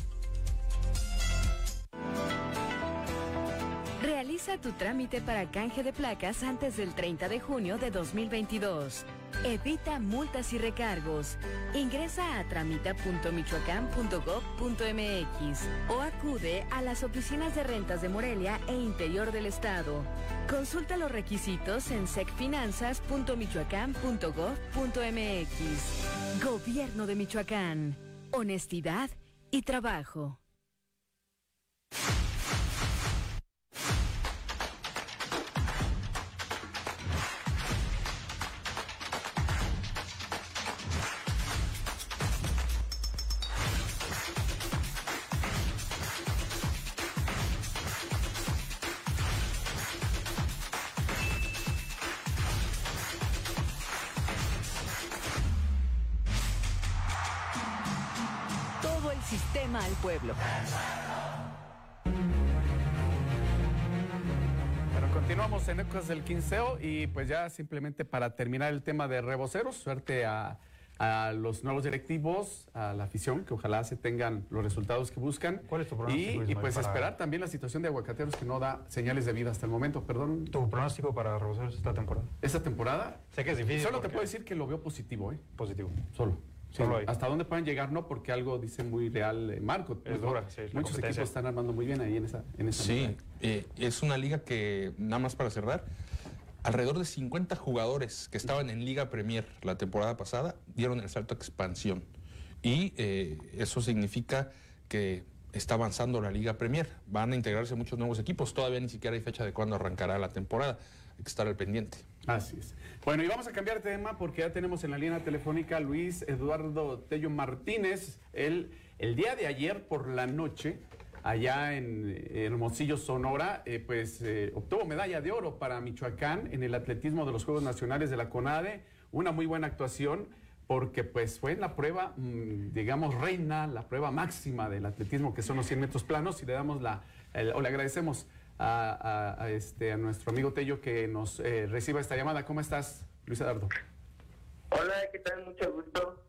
Realiza tu trámite para canje de placas antes del 30 de junio de 2022. Evita multas y recargos. Ingresa a tramita.michoacán.gov.mx o acude a las oficinas de rentas de Morelia e interior del estado. Consulta los requisitos en secfinanzas.michoacán.gov.mx. Gobierno de Michoacán. Honestidad y trabajo. Ecos del Quinceo y pues ya simplemente para terminar el tema de reboceros, suerte a, los nuevos directivos, a la afición, que ojalá se tengan los resultados que buscan. ¿Cuál es tu pronóstico? Y, pues esperar también la situación de aguacateros que no da señales de vida hasta el momento, perdón. ¿Tu pronóstico para reboceros esta temporada? Esta temporada. Sé que es difícil. Solo te puedo decir que lo veo positivo, ¿eh? Positivo. Solo. ¿Hasta dónde pueden llegar? No, porque algo dice muy real eh, Marco. Es dura, Muchos equipos están armando muy bien ahí en esa, en esa Sí, eh, es una liga que, nada más para cerrar, alrededor de 50 jugadores que estaban en Liga Premier la temporada pasada dieron el salto a expansión. Y eh, eso significa que está avanzando la Liga Premier. Van a integrarse muchos nuevos equipos. Todavía ni siquiera hay fecha de cuándo arrancará la temporada. Hay que estar al pendiente. Así es. Bueno, y vamos a cambiar de tema porque ya tenemos en la línea telefónica a Luis Eduardo Tello Martínez. El día de ayer por la noche allá en Hermosillo, Sonora, eh, pues eh, obtuvo medalla de oro para Michoacán en el atletismo de los Juegos Nacionales de la CONADE. Una muy buena actuación porque pues fue la prueba, mm, digamos, reina, la prueba máxima del atletismo, que son los 100 metros planos, y le damos la, o le agradecemos a, este, a nuestro amigo Tello que nos eh, reciba esta llamada. ¿Cómo estás, Luis Eduardo? Hola, ¿qué tal? Mucho gusto.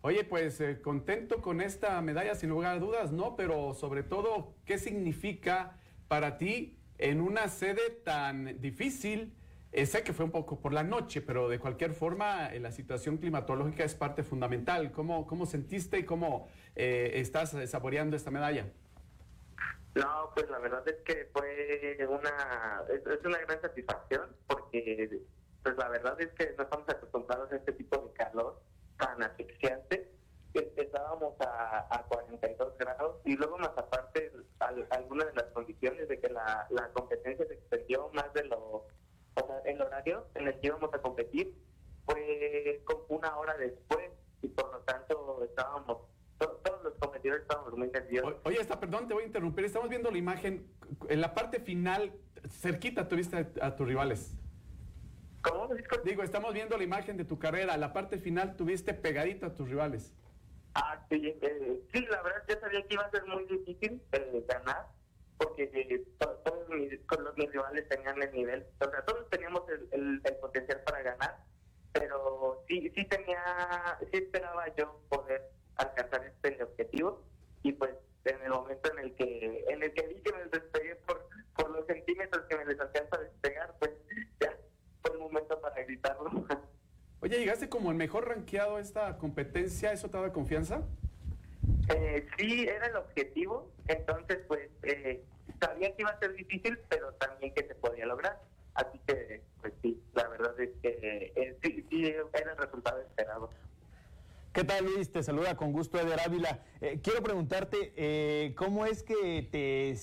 Oye, pues eh, contento con esta medalla, sin lugar a dudas, ¿no? Pero sobre todo, ¿qué significa para ti en una sede tan difícil? Eh, sé que fue un poco por la noche, pero de cualquier forma eh, la situación climatológica es parte fundamental. ¿Cómo, cómo sentiste y cómo eh, estás saboreando esta medalla? No, pues la verdad es que fue una, es, una gran satisfacción porque pues la verdad es que no estamos acostumbrados a este tipo de calor tan asfixiante. Estábamos a, a 42 grados y luego más aparte algunas de las condiciones de que la, la perdón, te voy a interrumpir, estamos viendo la imagen, en la parte final, cerquita tuviste a, tus rivales. ¿Cómo? Digo, estamos viendo la imagen de tu carrera, la parte final tuviste pegadito a tus rivales. Ah, sí, eh, sí, la verdad yo sabía que iba a ser muy difícil eh, ganar, porque eh, todos mis, mis rivales tenían el nivel, o sea, todos teníamos el, el, potencial para ganar, pero sí, sí tenía, sí esperaba yo poder alcanzar este objetivo y pues en el momento en el que en el que vi que me despegué por, por los centímetros que me les alcanza a despegar, pues ya fue el momento para gritarlo. Oye, llegaste como el mejor rankeado a esta competencia, ¿eso te da confianza? Eh, sí, era el objetivo, entonces pues eh, sabía que iba a ser difícil, pero también que se podía lograr. Así que, pues sí, la verdad es que eh, sí, sí, era el resultado esperado. ¿Qué tal Luis? Te saluda con gusto Eder Ávila. Eh, quiero preguntarte, eh, ¿cómo es que te...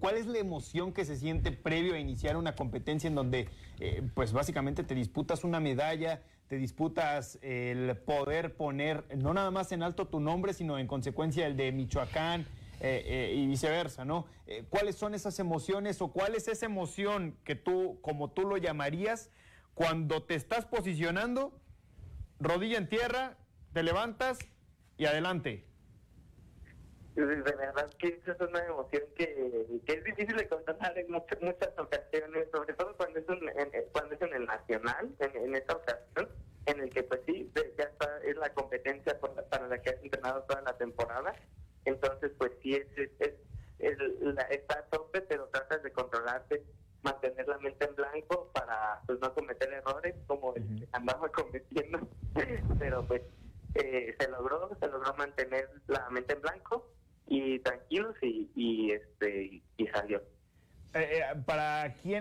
¿Cuál es la emoción que se siente previo a iniciar una competencia en donde, pues básicamente te disputas una medalla, te disputas el poder poner no nada más en alto tu nombre, sino en consecuencia el de Michoacán eh, eh, y viceversa, ¿no? Eh, ¿Cuáles son esas emociones o cuál es esa emoción que tú, como tú lo llamarías, cuando te estás posicionando, rodilla en tierra, te levantas y adelante? De verdad que esa es una emoción que, es difícil de controlar en muchas, muchas ocasiones,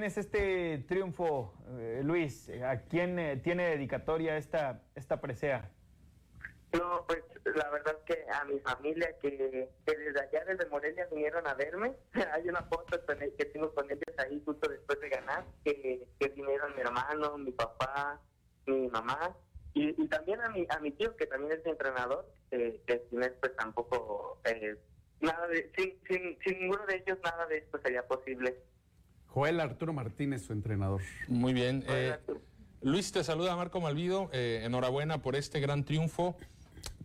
es este triunfo, eh, Luis? ¿A quién tiene dedicatoria esta, esta presea? No, pues la verdad que a mi familia que, desde allá, desde Morelia, vinieron a verme. Hay una foto que tengo con ellos ahí justo después de ganar, que, que vinieron mi hermano, mi papá, mi mamá y, también a mi, a mi tío, que también es mi entrenador, que sin él pues tampoco nada de, sin, sin, ninguno de ellos nada de esto sería posible. Joel Arturo Martínez, su entrenador. Muy bien. Eh, Luis, te saluda Marco Malvido. Eh, enhorabuena por este gran triunfo.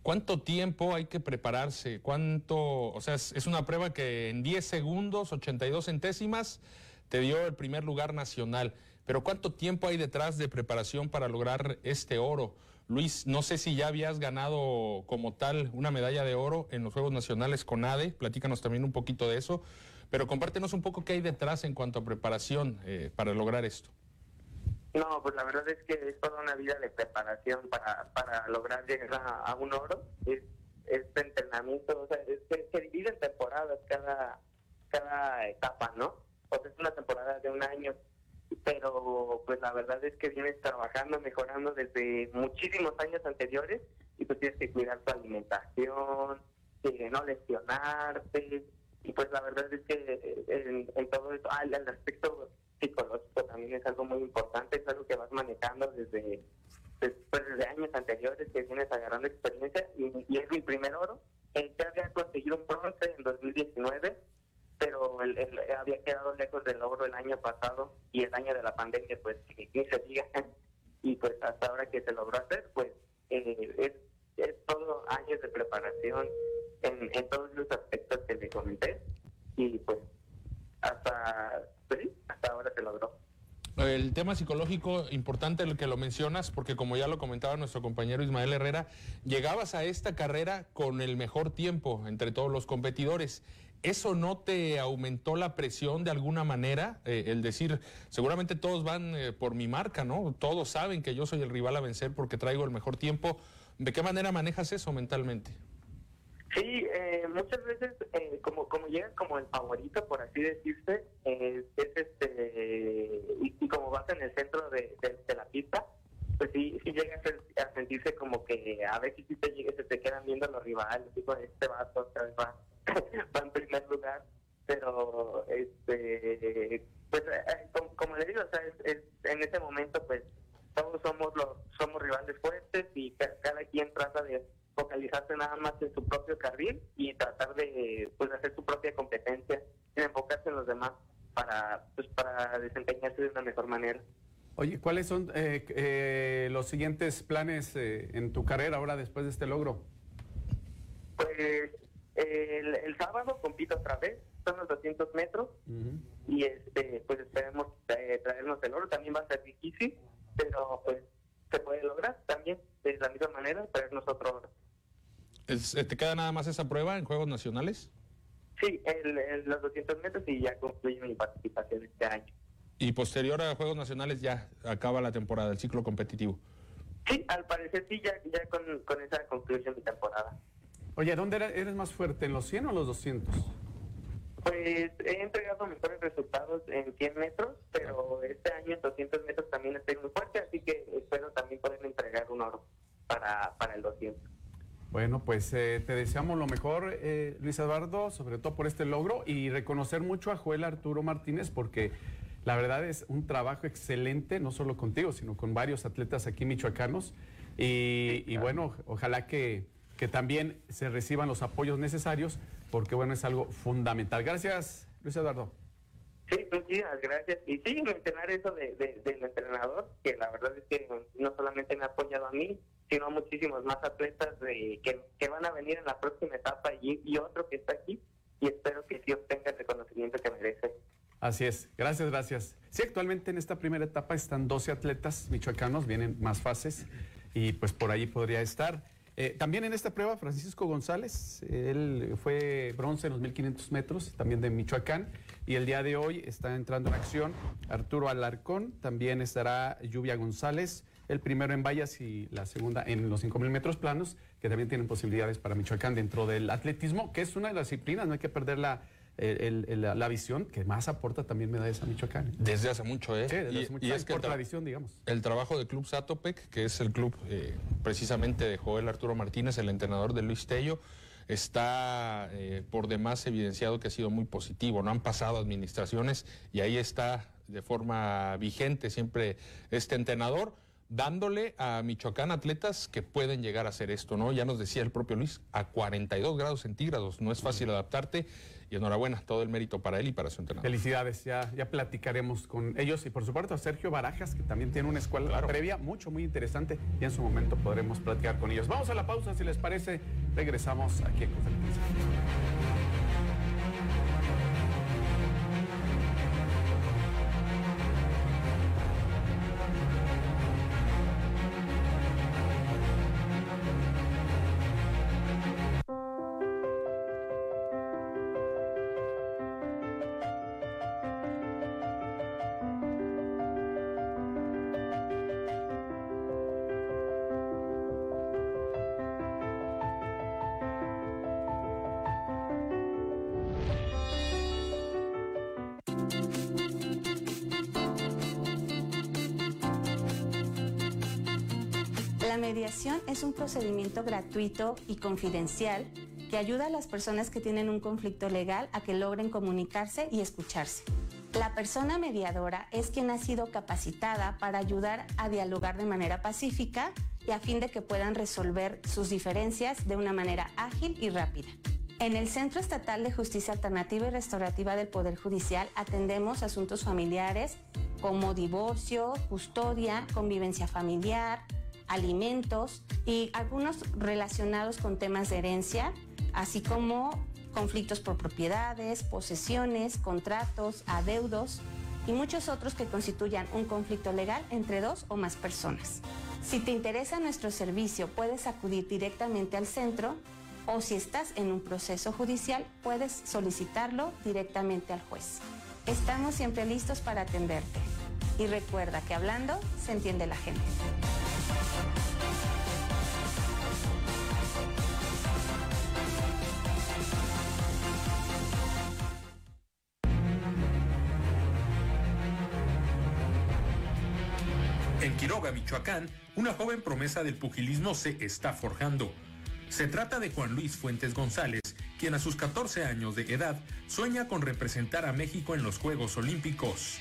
¿Cuánto tiempo hay que prepararse? ¿Cuánto? O sea, es, es una prueba que en 10 segundos, 82 centésimas, te dio el primer lugar nacional. Pero ¿cuánto tiempo hay detrás de preparación para lograr este oro? Luis, no sé si ya habías ganado como tal una medalla de oro en los Juegos Nacionales con ADE, platícanos también un poquito de eso, pero compártenos un poco qué hay detrás en cuanto a preparación eh, para lograr esto. No, pues la verdad es que es toda una vida de preparación para, para lograr llegar a, un oro. Es, este entrenamiento, o sea, se divide en temporadas cada, cada etapa, ¿no? O sea, es una temporada de un año pero pues la verdad es que vienes trabajando, mejorando desde muchísimos años anteriores y pues tienes que cuidar tu alimentación, eh, no lesionarte y pues la verdad es que eh, en, todo eso, ah, el, aspecto psicológico también es algo muy importante, es algo que vas manejando desde, pues, desde años anteriores que vienes agarrando experiencia y, es mi primer oro. Eh, ya había conseguido un bronce en 2019 digo, él, había quedado lejos del logro el año pasado y el año de la pandemia, pues, que, se diga. Y pues hasta ahora que se logró hacer, pues, eh, es, es todo años de preparación en, todos los aspectos que le comenté. Y pues, hasta, pues, hasta ahora se logró. El tema psicológico, importante el que lo mencionas, porque como ya lo comentaba nuestro compañero Ismael Herrera, llegabas a esta carrera con el mejor tiempo entre todos los competidores. ¿Eso no te aumentó la presión de alguna manera? Eh, el decir, seguramente todos van eh, por mi marca, ¿no? Todos saben que yo soy el rival a vencer porque traigo el mejor tiempo. ¿De qué manera manejas eso mentalmente? Sí, eh, muchas veces eh, como como llegas como el favorito, por así decirse, es este y, como vas en el centro de, la pista, pues sí, sí llegas a, sentirse como que a veces si te se te quedan viendo los rivales, digo, este vato otra vez va, en primer lugar, pero este pues eh, como, le digo, o sea, es, en ese momento pues todos somos los somos rivales fuertes y cada quien trata de focalizarse nada más en su propio carril y tratar de pues hacer su propia competencia y enfocarse en los demás para pues para desempeñarse de una mejor manera. Oye, ¿cuáles son eh, eh, los siguientes planes eh, en tu carrera ahora después de este logro? Pues el, sábado compito otra vez, son los 200 metros pues esperemos traernos el oro, también va a ser difícil, pero pues se puede lograr también de la misma manera traernos otro oro. Eh, ¿Te queda nada más esa prueba en Juegos Nacionales? Sí, el, los 200 metros y ya concluye mi participación este año. Y posterior a Juegos Nacionales ya acaba la temporada, el ciclo competitivo. Sí, al parecer sí, ya, ya con, con esa conclusión mi temporada. Oye, ¿dónde eres más fuerte, en los 100 o los 200? Pues he entregado mejores resultados en 100 metros, pero este año en 200 metros también estoy muy fuerte, así que espero también poder entregar un oro para, para el 200. Bueno, pues eh, te deseamos lo mejor, eh, Luis Eduardo, sobre todo por este logro y reconocer mucho a Joel Arturo Martínez porque la verdad es un trabajo excelente, no solo contigo, sino con varios atletas aquí michoacanos. Y, bueno, ojalá que, que, también se reciban los apoyos necesarios porque bueno, es algo fundamental. Gracias, Luis Eduardo. Sí, muchísimas gracias. Y sí, mencionar eso de, del entrenador, que la verdad es que no solamente me ha apoyado a mí, sino muchísimos más atletas de, que, van a venir en la próxima etapa y, otro que está aquí y espero que sí obtenga el reconocimiento que merece. Así es, gracias, gracias. Sí, actualmente en esta primera etapa están 12 atletas michoacanos, vienen más fases y pues por ahí podría estar. Eh, también en esta prueba, Francisco González, él fue bronce en los 1500 metros, también de Michoacán, y el día de hoy está entrando en acción Arturo Alarcón, también estará Lluvia González, el primero en vallas y la segunda en los 5.000 metros planos, que también tienen posibilidades para Michoacán dentro del atletismo, que es una de las disciplinas, no hay que perder la, la, visión que más aporta también medallas a Michoacán. Desde hace mucho, ¿eh? Sí, desde hace mucho, y es por tradición, digamos. El trabajo del Club Satopec, que es el club eh, precisamente de Joel Arturo Martínez, el entrenador de Luis Tello, está eh, por demás evidenciado que ha sido muy positivo. No han pasado administraciones y ahí está de forma vigente siempre este entrenador dándole a Michoacán atletas que pueden llegar a hacer esto, ¿no? Ya nos decía el propio Luis, a 42 grados centígrados, no es fácil adaptarte y enhorabuena, todo el mérito para él y para su entrenador. Felicidades, ya, ya platicaremos con ellos y por supuesto a Sergio Barajas, que también tiene una escuela previa mucho, muy interesante y en su momento podremos platicar con ellos. Vamos a la pausa, si les parece, regresamos aquí en Conferencia. Procedimiento gratuito y confidencial que ayuda a las personas que tienen un conflicto legal a que logren comunicarse y escucharse. La persona mediadora es quien ha sido capacitada para ayudar a dialogar de manera pacífica y a fin de que puedan resolver sus diferencias de una manera ágil y rápida. En el Centro Estatal de Justicia Alternativa y Restaurativa del Poder Judicial atendemos asuntos familiares como divorcio, custodia, convivencia familiar, alimentos y algunos relacionados con temas de herencia, así como conflictos por propiedades, posesiones, contratos, adeudos y muchos otros que constituyan un conflicto legal entre dos o más personas. Si te interesa nuestro servicio, puedes acudir directamente al centro o si estás en un proceso judicial, puedes solicitarlo directamente al juez. Estamos siempre listos para atenderte. Y recuerda que hablando se entiende la gente. Una joven promesa del pugilismo se está forjando. Se trata de Juan Luis Fuentes González, quien a sus 14 años de edad sueña con representar a México en los Juegos Olímpicos.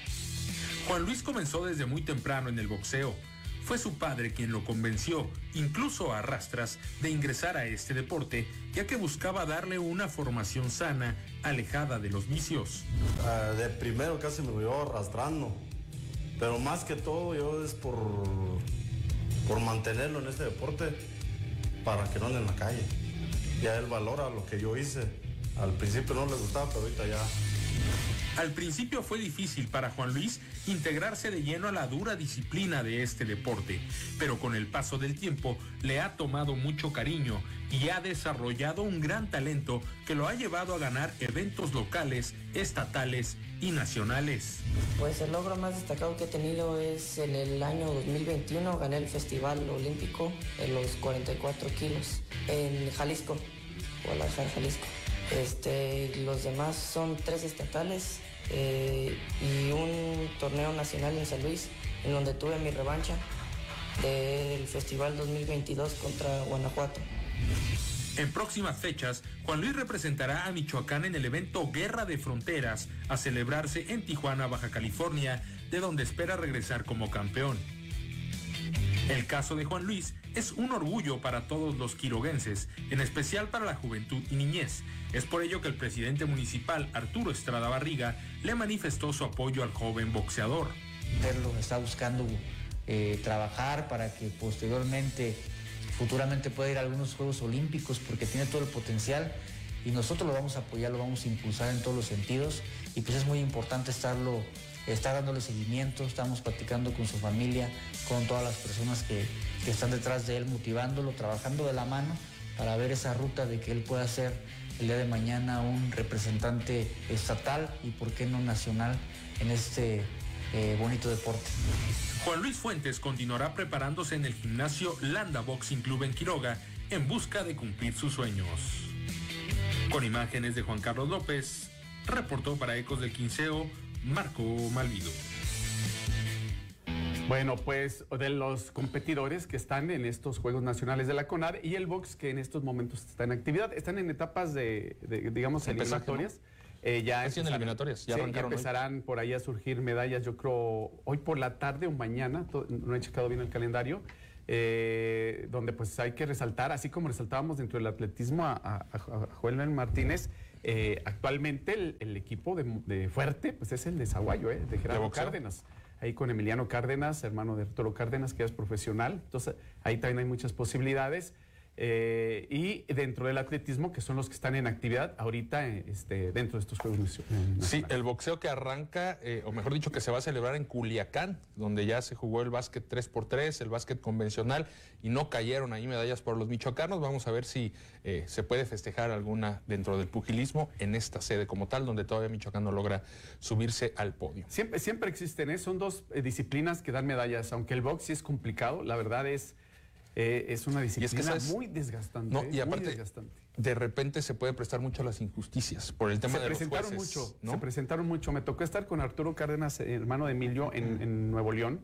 Juan Luis comenzó desde muy temprano en el boxeo. Fue su padre quien lo convenció, incluso a rastras, de ingresar a este deporte, ya que buscaba darle una formación sana, alejada de los vicios. Ah, de primero casi me voy arrastrando, pero más que todo yo es por, por mantenerlo en este deporte para que no ande en la calle. Ya él valora lo que yo hice. Al principio no le gustaba, pero ahorita ya. Al principio fue difícil para Juan Luis integrarse de lleno a la dura disciplina de este deporte, pero con el paso del tiempo le ha tomado mucho cariño y ha desarrollado un gran talento que lo ha llevado a ganar eventos locales, estatales y nacionales. Pues el logro más destacado que he tenido es en el año 2021, gané el Festival Olímpico en los 44 kilos en Jalisco, Guadalajara, Jalisco. Este, los demás son tres estatales eh, y un torneo nacional en San Luis, en donde tuve mi revancha del Festival 2022 contra Guanajuato. En próximas fechas, Juan Luis representará a Michoacán en el evento Guerra de Fronteras, a celebrarse en Tijuana, Baja California, de donde espera regresar como campeón. El caso de Juan Luis es un orgullo para todos los quiroguenses, en especial para la juventud y niñez. Es por ello que el presidente municipal, Arturo Estrada Barriga, le manifestó su apoyo al joven boxeador. Verlo está buscando eh, trabajar para que posteriormente, futuramente pueda ir a algunos Juegos Olímpicos porque tiene todo el potencial y nosotros lo vamos a apoyar, lo vamos a impulsar en todos los sentidos y pues es muy importante estarlo, estar dándole seguimiento, estamos platicando con su familia, con todas las personas que, que están detrás de él, motivándolo, trabajando de la mano para ver esa ruta de que él pueda ser el día de mañana un representante estatal y por qué no nacional en este eh, bonito deporte. Juan Luis Fuentes continuará preparándose en el gimnasio Landa Boxing Club en Quiroga en busca de cumplir sus sueños. Con imágenes de Juan Carlos López, reportó para Ecos del Quinceo Marco Malvido. Bueno, pues de los competidores que están en estos Juegos Nacionales de la CONAR y el box que en estos momentos está en actividad, están en etapas de, de digamos, eliminatorias. Eh, ya Están en empezarán- eliminatorias, ya sí, arrancaron hoy. empezarán por ahí a surgir medallas, yo creo, hoy por la tarde o mañana, no he checado bien el calendario, eh, donde pues hay que resaltar, así como resaltábamos dentro del atletismo a, a- a Joel Martínez, eh, actualmente el, el equipo de, de fuerte pues es el de Zaguayo, eh, de Gerardo? Cárdenas. Ahí con Emiliano Cárdenas, hermano de Arturo Cárdenas, que es profesional. Entonces, ahí también hay muchas posibilidades. Eh, y dentro del atletismo, que son los que están en actividad ahorita eh, este, dentro de estos Juegos Nacionales. Sí, el boxeo que arranca, eh, o mejor dicho, que se va a celebrar en Culiacán, donde ya se jugó el básquet 3x3, el básquet convencional, y no cayeron ahí medallas por los michoacanos. Vamos a ver si eh, se puede festejar alguna dentro del pugilismo en esta sede como tal, donde todavía Michoacán no logra subirse al podio. Siempre, siempre existen, ¿eh? son dos eh, disciplinas que dan medallas, aunque el box sí es complicado, la verdad es, eh, es una Y es disciplina que ¿sabes? muy desgastante. No, y muy aparte, desgastante. de repente se puede prestar mucho a las injusticias por el tema se de los presentaron jueces, mucho, ¿no? se presentaron mucho. Me tocó estar con Arturo Cárdenas, hermano de Emilio, en, en Nuevo León,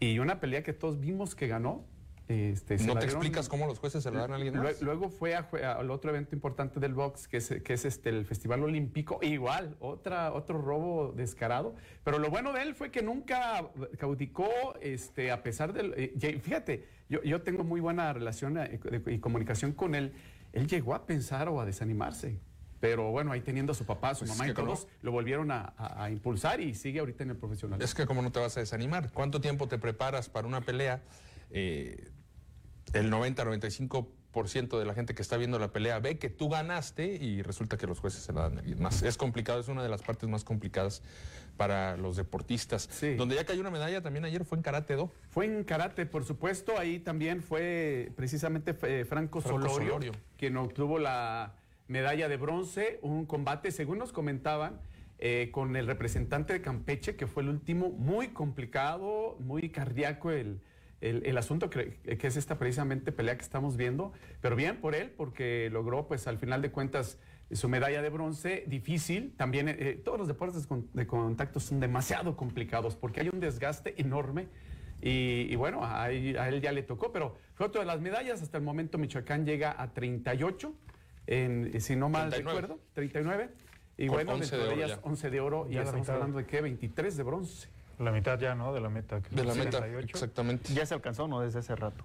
y una pelea que todos vimos que ganó. Este, ¿No te dieron- explicas cómo los jueces se la dan a alguien más? Luego fue a al otro evento importante del box, que es, que es este, el Festival Olímpico. Igual, otra, otro robo descarado. Pero lo bueno de él fue que nunca caudicó, este, a pesar del... eh, fíjate, yo, yo tengo muy buena relación eh, y comunicación con él. él llegó a pensar o a desanimarse. Pero bueno, ahí teniendo a su papá, a su Pues es mamá y todos, lo volvieron a, a- a impulsar y sigue ahorita en el profesional. Es que como no te vas a desanimar. ¿Cuánto tiempo te preparas para una pelea? Eh, el 90-95% de la gente que está viendo la pelea ve que tú ganaste y resulta que los jueces se la dan a alguien más. Es complicado, es una de las partes más complicadas para los deportistas. Donde ya cayó una medalla también ayer fue en Karate Do. Fue en karate, por supuesto. Ahí también fue precisamente eh, Franco, Franco Solorio, Solorio. quien obtuvo la medalla de bronce. Un combate, según nos comentaban, eh, con el representante de Campeche, que fue el último, muy complicado, muy cardíaco el, el- el asunto, que, que es esta precisamente pelea que estamos viendo. Pero bien por él, porque logró, pues al final de cuentas, su medalla de bronce, difícil. También eh, todos los deportes con- de contacto son demasiado complicados porque hay un desgaste enorme. Y, y bueno, a él, a él ya le tocó, pero fue otra de las medallas. Hasta el momento Michoacán llega a 38, en, si no mal 39. recuerdo, 39. Y Con bueno, 11 dentro de ellas ya. 11 de oro y Ya estamos hablando de qué, 23 de bronce. La mitad ya, ¿no? De la meta. que De la meta, 78. exactamente. Ya se alcanzó, ¿no? Desde hace rato.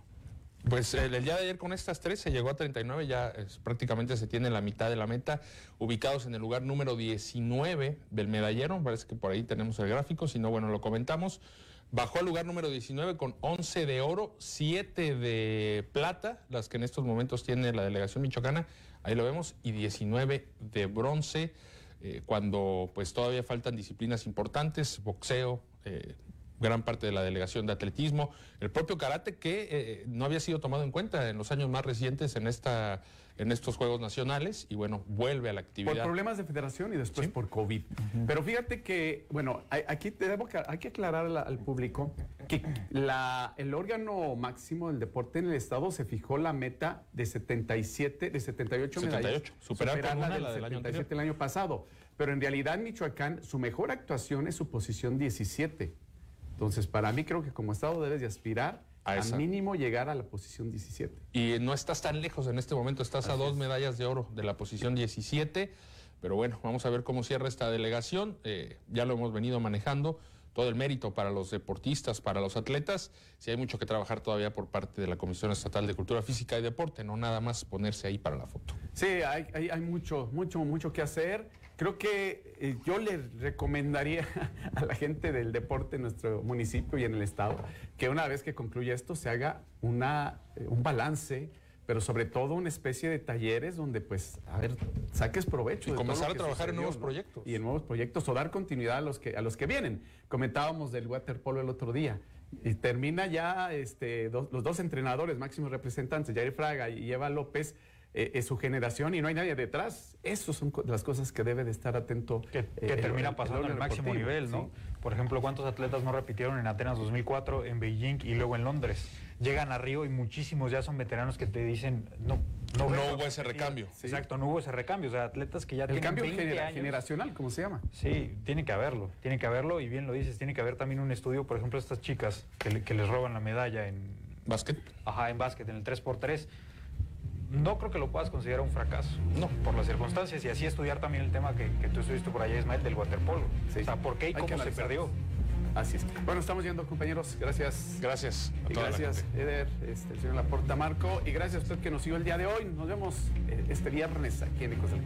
Pues el, el día de ayer con estas tres se llegó a 39, ya es- prácticamente se tiene la mitad de la meta, ubicados en el lugar número 19 del medallero, parece que por ahí tenemos el gráfico, si no, bueno, lo comentamos. Bajó al lugar número 19 con 11 de oro, 7 de plata, las que en estos momentos tiene la delegación michoacana, ahí lo vemos, y 19 de bronce, eh, cuando pues todavía faltan disciplinas importantes, boxeo, eh, gran parte de la delegación de atletismo, el propio karate que eh, no había sido tomado en cuenta en los años más recientes en esta en estos Juegos Nacionales y bueno, vuelve a la Por actividad. problemas de federación y después por COVID. Pero fíjate que, bueno, hay- aquí tenemos que, hay que aclarar al, al público que la, el órgano máximo del deporte en el Estado se fijó la meta de 77, de 78 medallas. 78, superar por superar una del la del año 77 el año pasado. Pero en realidad Michoacán su mejor actuación es su posición 17. Entonces, para mí creo que como Estado debes de aspirar A mínimo llegar a la posición 17. Y no estás tan lejos en este momento, estás a dos medallas de oro de la posición 17. Pero bueno, vamos a ver cómo cierra esta delegación. Eh, ya lo hemos venido manejando. Todo el mérito para los deportistas, para los atletas. Si hay mucho que trabajar todavía por parte de la Comisión Estatal de Cultura Física y Deporte, no nada más ponerse ahí para la foto. Sí, hay, hay, hay mucho, mucho, mucho que hacer. Creo que eh, yo le recomendaría a la gente del deporte en nuestro municipio y en el estado que una vez que concluya esto se haga una, eh, un balance, pero sobre todo una especie de talleres donde pues, a ver, saques provecho. Y de comenzar a trabajar en nuevos ¿no? proyectos. Y en nuevos proyectos o dar continuidad a los que, a los que vienen. Comentábamos del waterpolo el otro día. Y termina ya este, dos- los dos entrenadores, máximos representantes, Jair Fraga y Eva López, eh, es su generación y no hay nadie detrás. Esas son co- las cosas que debe de estar atento. que, eh, que el- termina el- pasando el en el máximo nivel, ¿no? sí. Por ejemplo, ¿cuántos atletas no repitieron en Atenas 2004, en Beijing y luego en Londres? Llegan a Río y muchísimos ya son veteranos que te dicen, no, no, No hubo ese repetir". recambio. Exacto, no hubo ese recambio. O sea, atletas que ya El tienen cambio 20 genera- años. generacional, ¿cómo se llama? Sí, tiene que haberlo, tiene que haberlo y bien lo dices, tiene que haber también un estudio, por ejemplo, estas chicas que, le- que les roban la medalla en... ¿Básquet? Ajá, en básquet, en el 3x3. No creo que lo puedas considerar un fracaso, no, por las circunstancias y así estudiar también el tema que, que tú estuviste por allá, Ismael, del waterpolo. O sea, ¿por qué y cómo se perdió? Así es. Bueno, estamos yendo, compañeros. Gracias. Gracias. a Y toda la gracias, Eder, este, el señor Laporta Marco. Y gracias a usted que nos siguió el día de hoy. Nos vemos eh, este viernes aquí en Ecos del.